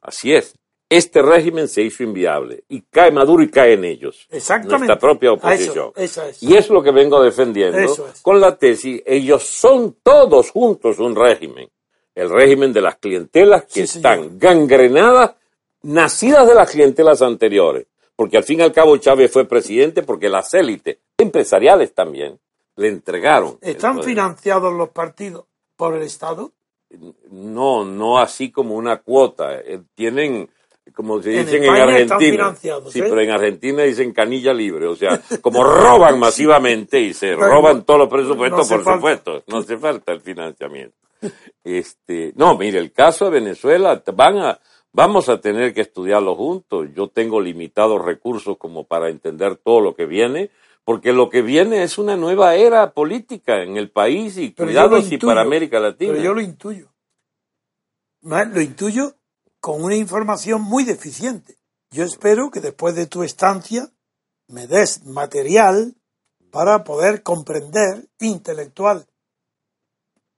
Speaker 5: Así es. Este régimen se hizo inviable y cae Maduro y cae en ellos.
Speaker 3: Exactamente.
Speaker 5: Nuestra propia oposición.
Speaker 3: Eso, eso es.
Speaker 5: Y es lo que vengo defendiendo
Speaker 3: Eso es.
Speaker 5: con la tesis, ellos son todos juntos un régimen. El régimen de las clientelas que
Speaker 3: Sí, señor.
Speaker 5: están gangrenadas, nacidas de las clientelas anteriores. Porque al fin y al cabo Chávez fue presidente porque las élites empresariales también le entregaron.
Speaker 3: ¿Están financiados los partidos por el Estado?
Speaker 5: No, no así como una cuota. Eh, Tienen, como se
Speaker 3: En
Speaker 5: dicen en, Argentina. Sí,
Speaker 3: ¿eh?
Speaker 5: pero en Argentina dicen canilla libre. O sea, como *laughs* roban masivamente y se roban todos los presupuestos,
Speaker 3: no
Speaker 5: por
Speaker 3: falta.
Speaker 5: supuesto. No hace falta el financiamiento. Este, no, mire, el caso de Venezuela, van a, vamos a tener que estudiarlo juntos. Yo tengo limitados recursos como para entender todo lo que viene. Porque lo que viene es una nueva era política en el país y
Speaker 3: Pero
Speaker 5: y
Speaker 3: intuyo,
Speaker 5: para América Latina.
Speaker 3: Pero yo lo intuyo. Lo intuyo con una información muy deficiente. Yo espero que después de tu estancia me des material para poder comprender intelectual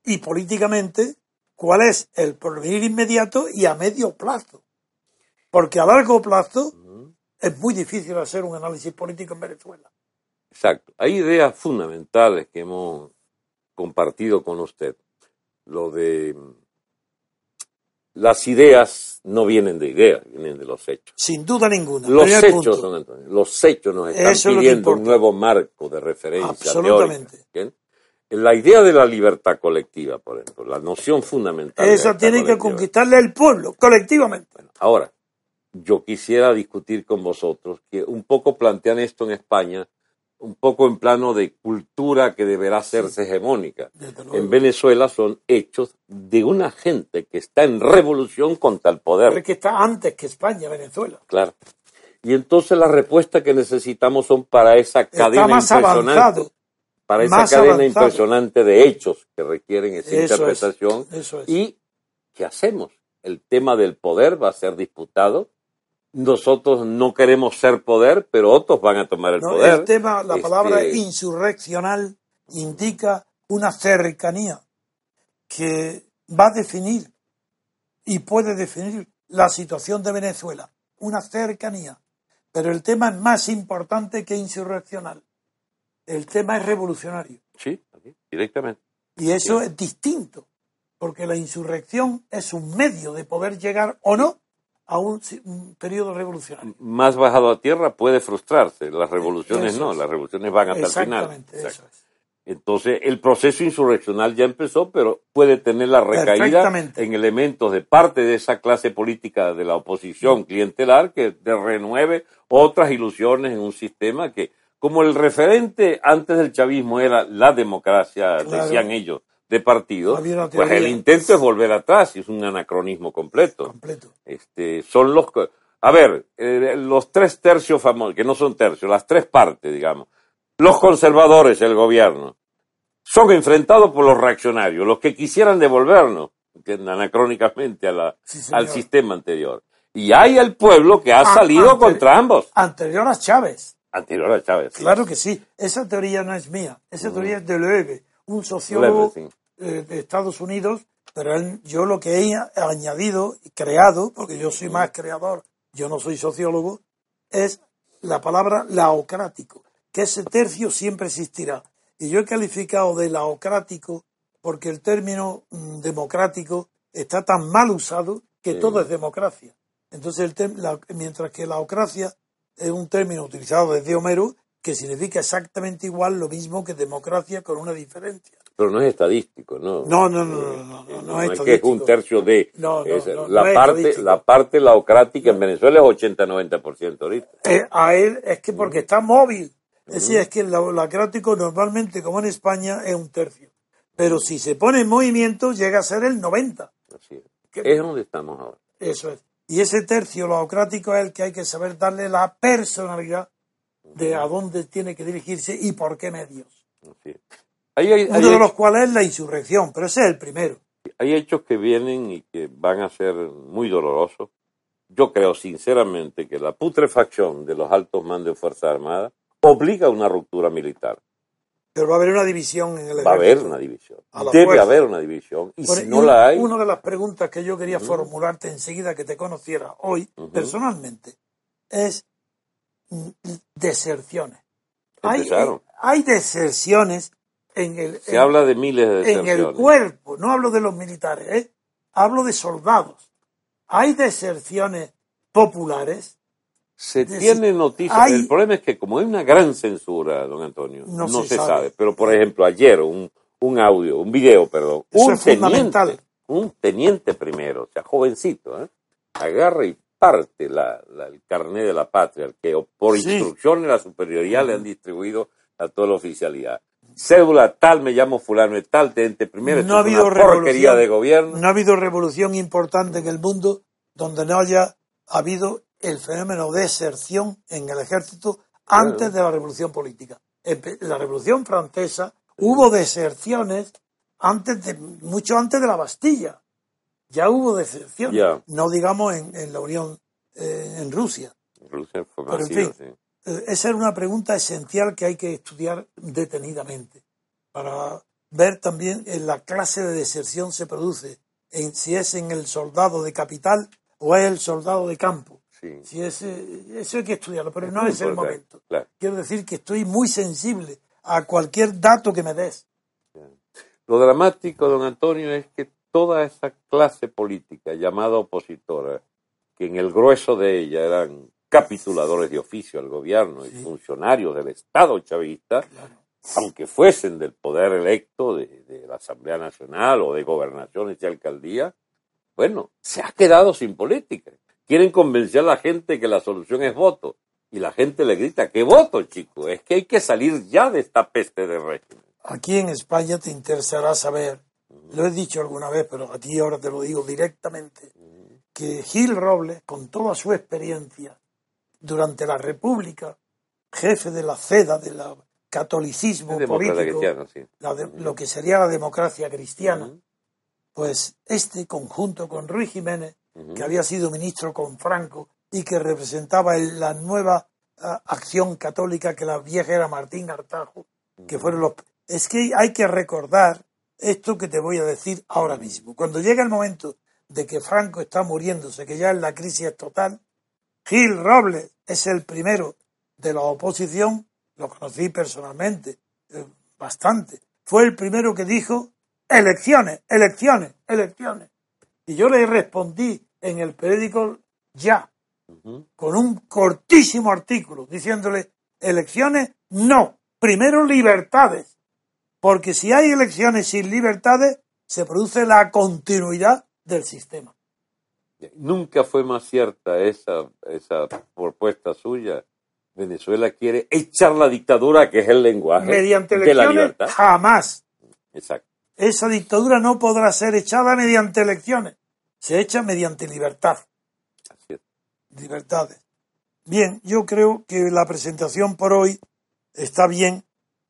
Speaker 3: y políticamente cuál es el porvenir inmediato y a medio plazo. Porque a largo plazo es muy difícil hacer un análisis político en Venezuela.
Speaker 5: Exacto. Hay ideas fundamentales que hemos compartido con usted. Lo de las ideas no vienen de ideas, vienen de los hechos.
Speaker 3: Sin duda ninguna.
Speaker 5: Los hechos
Speaker 3: punto.
Speaker 5: los hechos nos están
Speaker 3: Eso es
Speaker 5: pidiendo un nuevo marco de referencia
Speaker 3: Absolutamente.
Speaker 5: La idea de la libertad colectiva, por ejemplo, la noción fundamental.
Speaker 3: Esa tiene que conquistarle el pueblo, colectivamente.
Speaker 5: Bueno, ahora, yo quisiera discutir con vosotros que un poco plantean esto en España, un poco en plano de cultura que deberá hacerse hegemónica. En Venezuela son hechos de una gente que está en revolución contra el
Speaker 3: Pero es
Speaker 5: poder.
Speaker 3: que está antes que España, Venezuela.
Speaker 5: Claro. Y entonces las respuestas que necesitamos son para esa cadena
Speaker 3: más
Speaker 5: impresionante,
Speaker 3: avanzado.
Speaker 5: para esa
Speaker 3: más
Speaker 5: cadena
Speaker 3: avanzado.
Speaker 5: impresionante de hechos que requieren esa
Speaker 3: Eso es,
Speaker 5: interpretación.
Speaker 3: eso es.
Speaker 5: ¿Y qué hacemos? El tema del poder va a ser disputado. Nosotros no queremos ser poder, pero otros van a tomar el
Speaker 3: No,
Speaker 5: poder.
Speaker 3: el tema, la
Speaker 5: Este,
Speaker 3: palabra insurreccional indica una cercanía que va a definir y puede definir la situación de Venezuela. Una cercanía. Pero el tema es más importante que insurreccional. El tema es revolucionario.
Speaker 5: Sí, directamente.
Speaker 3: Y eso es distinto, porque la insurrección es un medio de poder llegar o no a un, periodo revolucionario.
Speaker 5: Más bajado a tierra puede frustrarse. Las revoluciones
Speaker 3: Eso
Speaker 5: no,
Speaker 3: es.
Speaker 5: las revoluciones van hasta el final.
Speaker 3: Exactamente, eso
Speaker 5: Exacto.
Speaker 3: es.
Speaker 5: Entonces, el proceso insurreccional ya empezó, pero puede tener la recaída en elementos de parte de esa clase política de la oposición clientelar que de renueve otras ilusiones en un sistema que, como el referente antes del chavismo era la democracia,
Speaker 3: Claro.
Speaker 5: decían ellos, de partido, pues el intento es volver atrás y es un anacronismo completo.
Speaker 3: Completo.
Speaker 5: Este, son los a ver, eh, los tres tercios famosos, que no son tercios, las tres partes, digamos. Los conservadores, el gobierno, son enfrentados por los reaccionarios, los que quisieran devolvernos, anacrónicamente a la-
Speaker 3: Sí, señor.
Speaker 5: al sistema anterior. Y hay el pueblo que ha
Speaker 3: Ah,
Speaker 5: salido contra ambos,
Speaker 3: Anterior a Chávez.
Speaker 5: anterior a Chávez. sí.
Speaker 3: Claro que sí. Esa teoría no es mía. Esa teoría es de Loewe, un sociólogo eh, de Estados Unidos. Pero él- yo lo que he añadido y creado, porque yo soy más creador, yo no soy sociólogo, es la palabra laocrático, que ese tercio siempre existirá. Y yo he calificado de laocrático porque el término mm, democrático está tan mal usado que
Speaker 5: Sí.
Speaker 3: todo es democracia. Entonces, el la- mientras que laocracia es un término utilizado desde Homero que significa exactamente igual lo mismo que democracia con una diferencia.
Speaker 5: Pero no es estadístico, ¿no?
Speaker 3: No, no, no, no, no, no, no es
Speaker 5: es que es un tercio de...
Speaker 3: No, no,
Speaker 5: es-
Speaker 3: no,
Speaker 5: la,
Speaker 3: es
Speaker 5: parte, la parte laocrática en Venezuela es 80-90% ahorita.
Speaker 3: Eh, a él es que porque está móvil. Es decir, es que el laocrático normalmente, como en España, es un tercio. Pero si se pone en movimiento, llega a ser el 90.
Speaker 5: Así es.
Speaker 3: ¿Qué?
Speaker 5: Es donde estamos ahora.
Speaker 3: Eso es. Y ese tercio laocrático es el que hay que saber darle la personalidad de a dónde tiene que dirigirse y por qué medios.
Speaker 5: Ahí hay, hay
Speaker 3: Uno de los cuales es la insurrección, pero ese es el primero.
Speaker 5: hay hechos que vienen y que van a ser muy dolorosos. Yo creo sinceramente que la putrefacción de los altos mandos de Fuerzas Armadas obliga a una ruptura militar.
Speaker 3: Pero va a haber una división en el
Speaker 5: Va a haber una división. Debe haber una división. Y si no la hay.
Speaker 3: Una de las preguntas que yo quería formularte enseguida que te conociera hoy, personalmente, es deserciones. Hay, hay, deserciones en el.
Speaker 5: Se habla de miles de deserciones.
Speaker 3: En el cuerpo, no hablo de los militares, ¿eh? hablo de soldados. Hay deserciones populares
Speaker 5: se tiene noticias. El problema es que como hay una gran censura, don Antonio, no, se, sabe. Pero, por ejemplo, ayer un, un audio, un video, perdón, un teniente, un teniente primero, o sea, jovencito, ¿eh? agarra y parte la, el carnet de la patria, que por instrucción de la superioridad le han distribuido a toda la oficialidad. Cédula tal, me llamo fulano tal, teniente primero, no ha habido porquería de gobierno.
Speaker 3: No ha habido revolución importante en el mundo donde no haya habido el fenómeno de deserción en el ejército antes de la revolución política. En la revolución francesa hubo deserciones antes de, mucho antes de la Bastilla. Ya hubo deserciones. No digamos en, la Unión, eh, en Rusia.
Speaker 5: Rusia fue Pero, en fin,
Speaker 3: eh, esa es una pregunta esencial que hay que estudiar detenidamente para ver también en la clase de deserción se produce, en, si es en el soldado de capital o es el soldado de campo. Sí. eso hay que estudiarlo, pero no es el momento. Quiero decir que estoy muy sensible a cualquier dato que me des.
Speaker 5: Lo dramático, don Antonio, es que toda esa clase política llamada opositora, que en el grueso de ella eran capituladores de oficio al gobierno y funcionarios del Estado chavista, aunque fuesen del poder electo de, de, la Asamblea Nacional o de gobernaciones y alcaldía, bueno, se ha quedado sin política quieren convencer a la gente que la solución es voto. Y la gente le grita, ¿qué voto, chico? Es que hay que salir ya de esta peste de régimen.
Speaker 3: Aquí en España te interesará saber, lo he dicho alguna vez, pero a ti ahora te lo digo directamente, que Gil Robles, con toda su experiencia durante la República, jefe de la CEDA, del catolicismo político, lo que sería la democracia cristiana, pues este conjunto con Ruiz Jiménez que había sido ministro con Franco y que representaba la nueva acción católica que la vieja era Martín Artajo, que fueron los... Es que hay que recordar esto que te voy a decir ahora mismo. Cuando llega el momento de que Franco está muriéndose, que ya la crisis es total, Gil Robles es el primero de la oposición, lo conocí personalmente, eh, bastante, fue el primero que dijo elecciones, elecciones, elecciones. Y yo le respondí en el periódico Ya, con un cortísimo artículo diciéndole, elecciones, no, primero libertades, porque si hay elecciones sin libertades, se produce la continuidad del sistema.
Speaker 5: Nunca fue más cierta esa, esa propuesta suya. Venezuela quiere echar la dictadura, que es el lenguaje
Speaker 3: mediante
Speaker 5: de la libertad.
Speaker 3: Jamás.
Speaker 5: Exacto.
Speaker 3: Esa dictadura no podrá ser echada mediante elecciones se echa mediante libertad. Libertades. Bien, yo creo que la presentación por hoy está bien.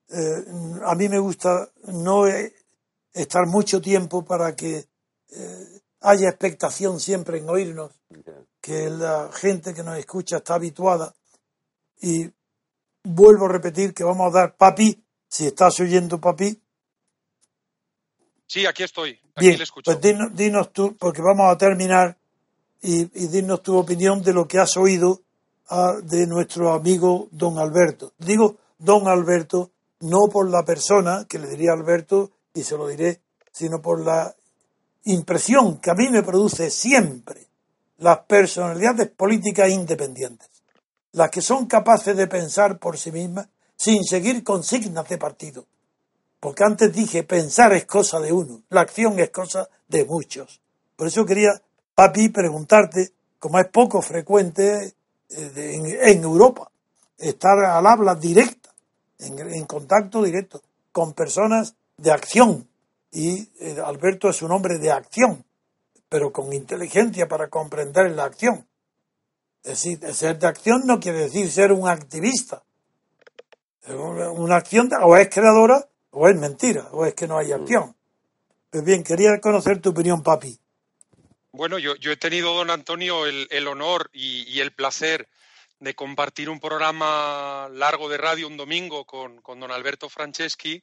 Speaker 3: Eh, a mí me gusta no e, estar mucho tiempo para que eh, haya expectación siempre en oírnos, que la gente que nos escucha está habituada. Y vuelvo a repetir que vamos a dar papi, si estás oyendo papi,
Speaker 4: Sí, aquí estoy. Aquí
Speaker 3: Bien, Pues dinos, tú, porque vamos a terminar, y, y dinos tu opinión de lo que has oído ah, de nuestro amigo don Alberto. Digo don Alberto no por la persona, que le diría Alberto, y se lo diré, sino por la impresión que a mí me produce siempre las personalidades políticas independientes, las que son capaces de pensar por sí mismas sin seguir consignas de partido, porque antes dije, pensar es cosa de uno, la acción es cosa de muchos. Por eso quería, papi, preguntarte, como es poco frecuente eh, en, Europa, estar al habla directa, en, contacto directo con personas de acción. Y eh, Alberto es un hombre de acción, pero con inteligencia para comprender la acción. Es decir, ser de acción no quiere decir ser un activista. Una acción o es creadora o es mentira, o es que no hay mm. acción. Pues bien, quería conocer tu opinión, papi.
Speaker 4: Bueno, yo, he tenido, don Antonio, el, honor y, el placer de compartir un programa largo de radio un domingo con, don Alberto Franceschi.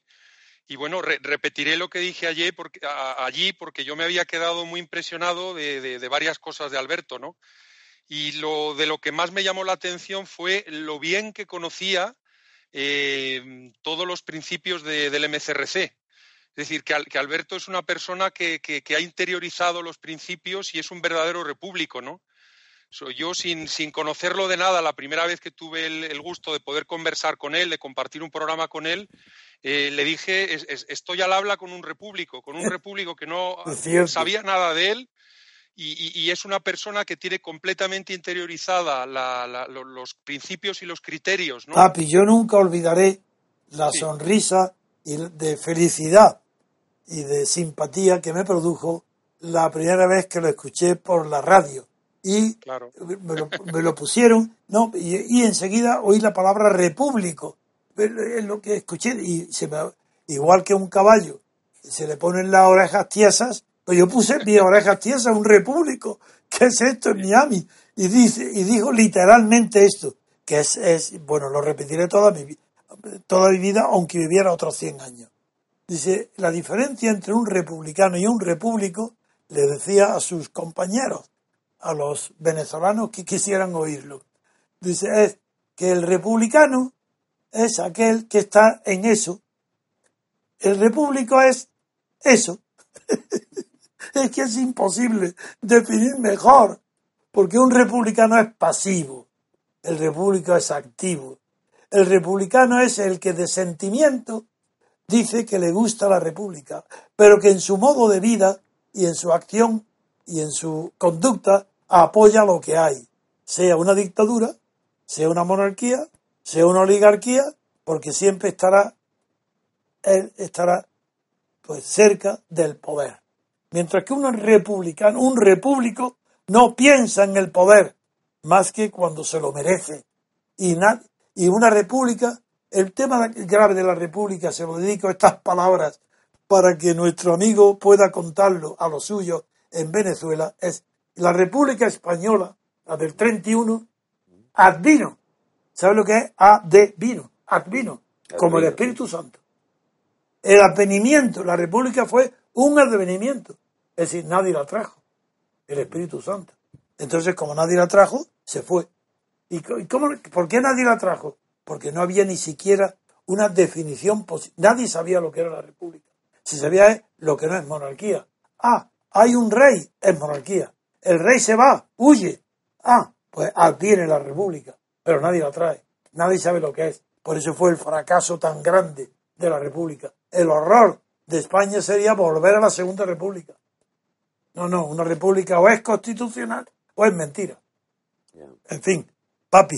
Speaker 4: Y bueno, repetiré lo que dije allí porque, allí porque yo me había quedado muy impresionado de, varias cosas de Alberto, ¿no? Y lo de lo que más me llamó la atención fue lo bien que conocía eh, todos los principios del MCRC. Es decir, que, que Alberto es una persona que, que, ha interiorizado los principios y es un verdadero repúblico, ¿no? Yo sin, sin, conocerlo de nada, la primera vez que tuve el, gusto de poder conversar con él, de compartir un programa con él, eh, le dije, estoy al habla con un repúblico, con un repúblico que no *laughs* sabía nada de él y, es una persona que tiene completamente interiorizada los principios y los criterios. ¿no?
Speaker 3: Papi, yo nunca olvidaré la sonrisa de felicidad y de simpatía que me produjo la primera vez que lo escuché por la radio y me, lo, pusieron, no, y, enseguida oí la palabra repúblico, es lo que escuché, y se me, igual que un caballo, se le ponen las orejas tiesas, pues yo puse mis orejas tiesas, un repúblico, ¿qué es esto en Miami? Y dice, y dijo literalmente esto, que es, es bueno, lo repetiré toda mi, toda mi vida, aunque viviera otros 100 años. Dice, la diferencia entre un republicano y un repúblico, le decía a sus compañeros, a los venezolanos que quisieran oírlo. Dice, es que el republicano es aquel que está en eso. El repúblico es eso. *laughs* es que es imposible definir mejor, porque un republicano es pasivo, el repúblico es activo. El republicano es el que de sentimiento dice que le gusta la república, pero que en su modo de vida y en su acción y en su conducta apoya lo que hay, sea una dictadura, sea una monarquía, sea una oligarquía, porque siempre estará él estará pues cerca del poder. Mientras que un republicano, un repúblico, no piensa en el poder más que cuando se lo merece. Y, y una república, el tema grave de la república, se lo dedico a estas palabras para que nuestro amigo pueda contarlo a los suyos en Venezuela, es la República Española, la del 31, advino. ¿Sabe lo que es? Advino, advino, como el Espíritu Santo. El advenimiento, la República fue un advenimiento. Es decir, nadie la trajo, el Espíritu Santo. Entonces, como nadie la trajo, se fue. ¿Y cómo, por qué nadie la trajo? Porque no había ni siquiera una definición posible. Nadie sabía lo que era la República. Si sabía lo que no es monarquía. Ah, hay un rey, es monarquía el rey se va, huye. Ah, pues adviene la república, pero nadie la trae, nadie sabe lo que es. Por eso fue el fracaso tan grande de la república. El horror de España sería volver a la segunda república. No, no, una república o es constitucional o es mentira. En fin, papi.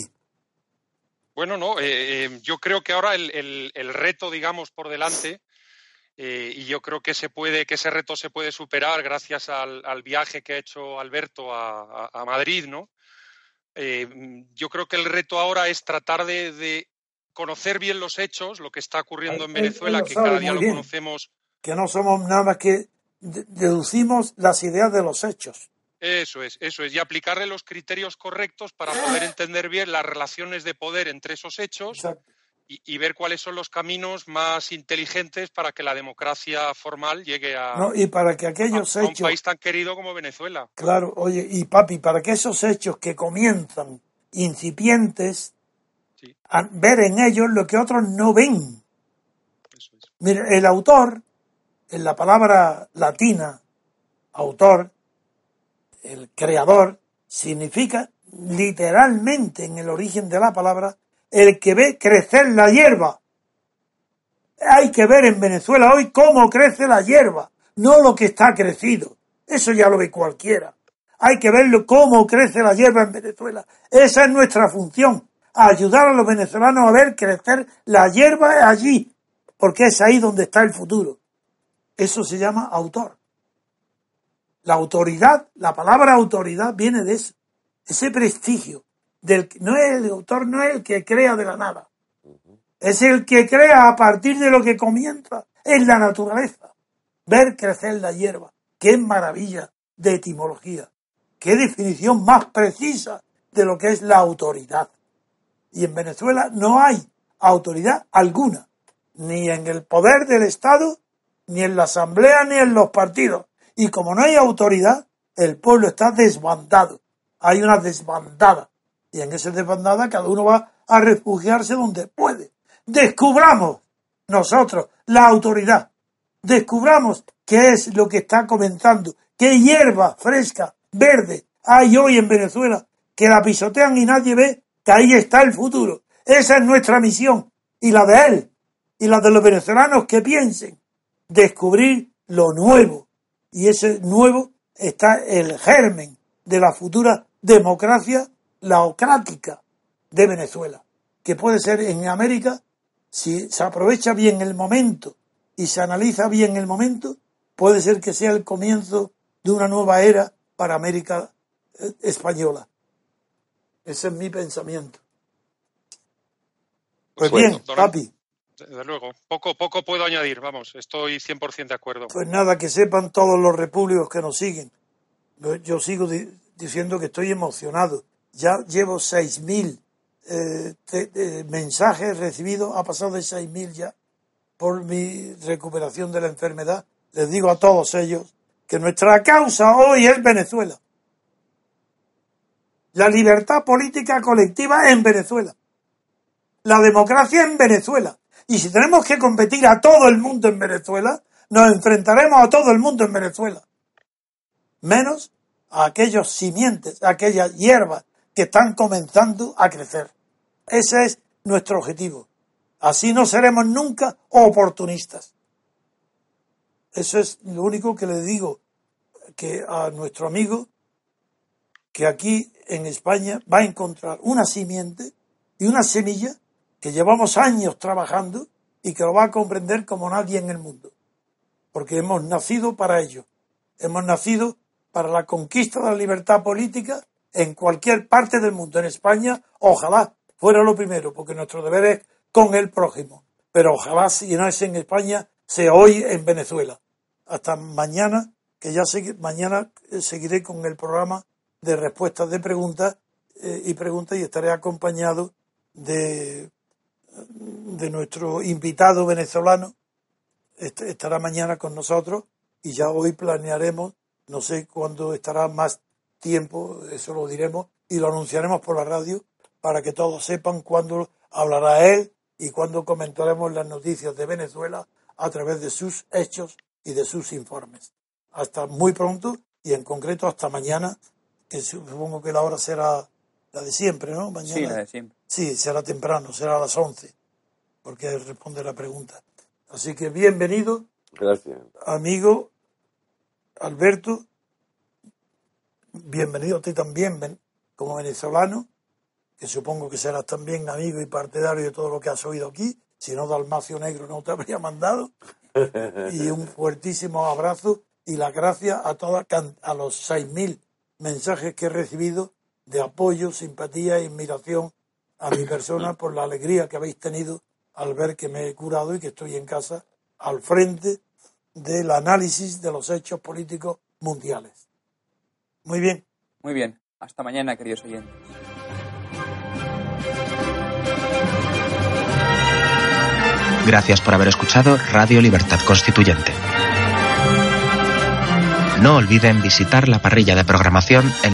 Speaker 4: Bueno, no, eh, eh, yo creo que ahora el, el reto, digamos, por delante eh, y yo creo que se puede, que ese reto se puede superar gracias al, viaje que ha hecho Alberto a, Madrid, ¿no? Eh, yo creo que el reto ahora es tratar de, conocer bien los hechos, lo que está ocurriendo en Venezuela, que cada día lo conocemos.
Speaker 3: Que no somos nada más que deducimos las ideas de los hechos.
Speaker 4: Eso es, eso es, y aplicarle los criterios correctos para poder entender bien las relaciones de poder entre esos hechos y, ver cuáles son los caminos más inteligentes para que la democracia formal llegue a,
Speaker 3: no, y para que aquellos hechos,
Speaker 4: un país tan querido como Venezuela.
Speaker 3: Claro, oye, y papi, para que esos hechos que comienzan incipientes, a ver en ellos lo que otros no ven. Mira, el autor, en la palabra latina, autor, el creador, significa literalmente en el origen de la palabra el que ve crecer la hierba. Hay que ver en Venezuela hoy cómo crece la hierba, no lo que está crecido. Eso ya lo ve cualquiera. Hay que verlo cómo crece la hierba en Venezuela. Esa es nuestra función, ayudar a los venezolanos a ver crecer la hierba allí, porque es ahí donde está el futuro. Eso se llama autor. La autoridad, la palabra autoridad viene de eso, ese prestigio, no es el autor, no es el que crea de la nada. Es el que crea a partir de lo que comienza en la naturaleza. Ver crecer la hierba. Qué maravilla de etimología. Qué definición más precisa de lo que es la autoridad. Y en Venezuela no hay autoridad alguna, ni en el poder del Estado, ni en la Asamblea, ni en los partidos. Y como no hay autoridad, el pueblo está desbandado. Hay una desbandada. Y en esa desbandada cada uno va a refugiarse donde puede. Descubramos nosotros la autoridad. Descubramos qué es lo que está comenzando, qué hierba fresca, verde hay hoy en Venezuela, que la pisotean y nadie ve que ahí está el futuro. Esa es nuestra misión y la de él y la de los venezolanos que piensen. Descubrir lo nuevo. Y ese nuevo está el germen de la futura democracia laocrática de Venezuela, que puede ser en América, si se aprovecha bien el momento y se analiza bien el momento, puede ser que sea el comienzo de una nueva era para América eh, española. Ese es mi pensamiento. Pues bien, papi.
Speaker 4: Desde luego, poco, poco puedo añadir, vamos, estoy 100% de acuerdo.
Speaker 3: Pues nada, que sepan todos los repúblicos que nos siguen. Yo sigo diciendo que estoy emocionado. Ya llevo 6.000 eh, mensajes recibidos, ha pasado de 6.000 ya por mi recuperación de la enfermedad. Les digo a todos ellos que nuestra causa hoy es Venezuela. La libertad política colectiva en Venezuela. La democracia en Venezuela. Y si tenemos que competir a todo el mundo en Venezuela, nos enfrentaremos a todo el mundo en Venezuela. Menos a aquellos simientes, a aquellas hierbas que están comenzando a crecer. Ese es nuestro objetivo. Así no seremos nunca oportunistas. Eso es lo único que le digo que a nuestro amigo que aquí en España va a encontrar una simiente y una semilla que llevamos años trabajando y que lo va a comprender como nadie en el mundo. Porque hemos nacido para ello. Hemos nacido para la conquista de la libertad política en cualquier parte del mundo. En España, ojalá fuera lo primero, porque nuestro deber es con el prójimo. Pero ojalá, si no es en España, sea hoy en Venezuela. Hasta mañana, que ya mañana eh, seguiré con el programa de respuestas de preguntas eh, y preguntas y estaré acompañado de, de nuestro invitado venezolano. estará mañana con nosotros y ya hoy planearemos no sé cuándo estará más tiempo, eso lo diremos y lo anunciaremos por la radio para que todos sepan cuándo hablará él y cuándo comentaremos las noticias de Venezuela a través de sus hechos y de sus informes. Hasta muy pronto y en concreto hasta mañana, que supongo que la hora será la de siempre, ¿no? Mañana.
Speaker 1: Sí, la de siempre.
Speaker 3: Sí, será temprano, será a las 11, porque responde la pregunta. Así que bienvenido.
Speaker 5: Gracias.
Speaker 3: Amigo Alberto, bienvenido a ti también como venezolano, que supongo que serás también amigo y partidario de todo lo que has oído aquí, si no Dalmacio Negro no te *laughs* habría mandado. Y un fuertísimo abrazo y las gracias a, todas, a los 6.000 mensajes que he recibido de apoyo, simpatía e admiración a mi persona por la alegría que habéis tenido al ver que me he curado y que estoy en casa al frente del análisis de los hechos políticos mundiales. Muy bien.
Speaker 1: Muy bien. Hasta mañana, queridos oyentes.
Speaker 6: Gracias por haber escuchado Radio Libertad Constituyente. No olviden visitar la parrilla de programación en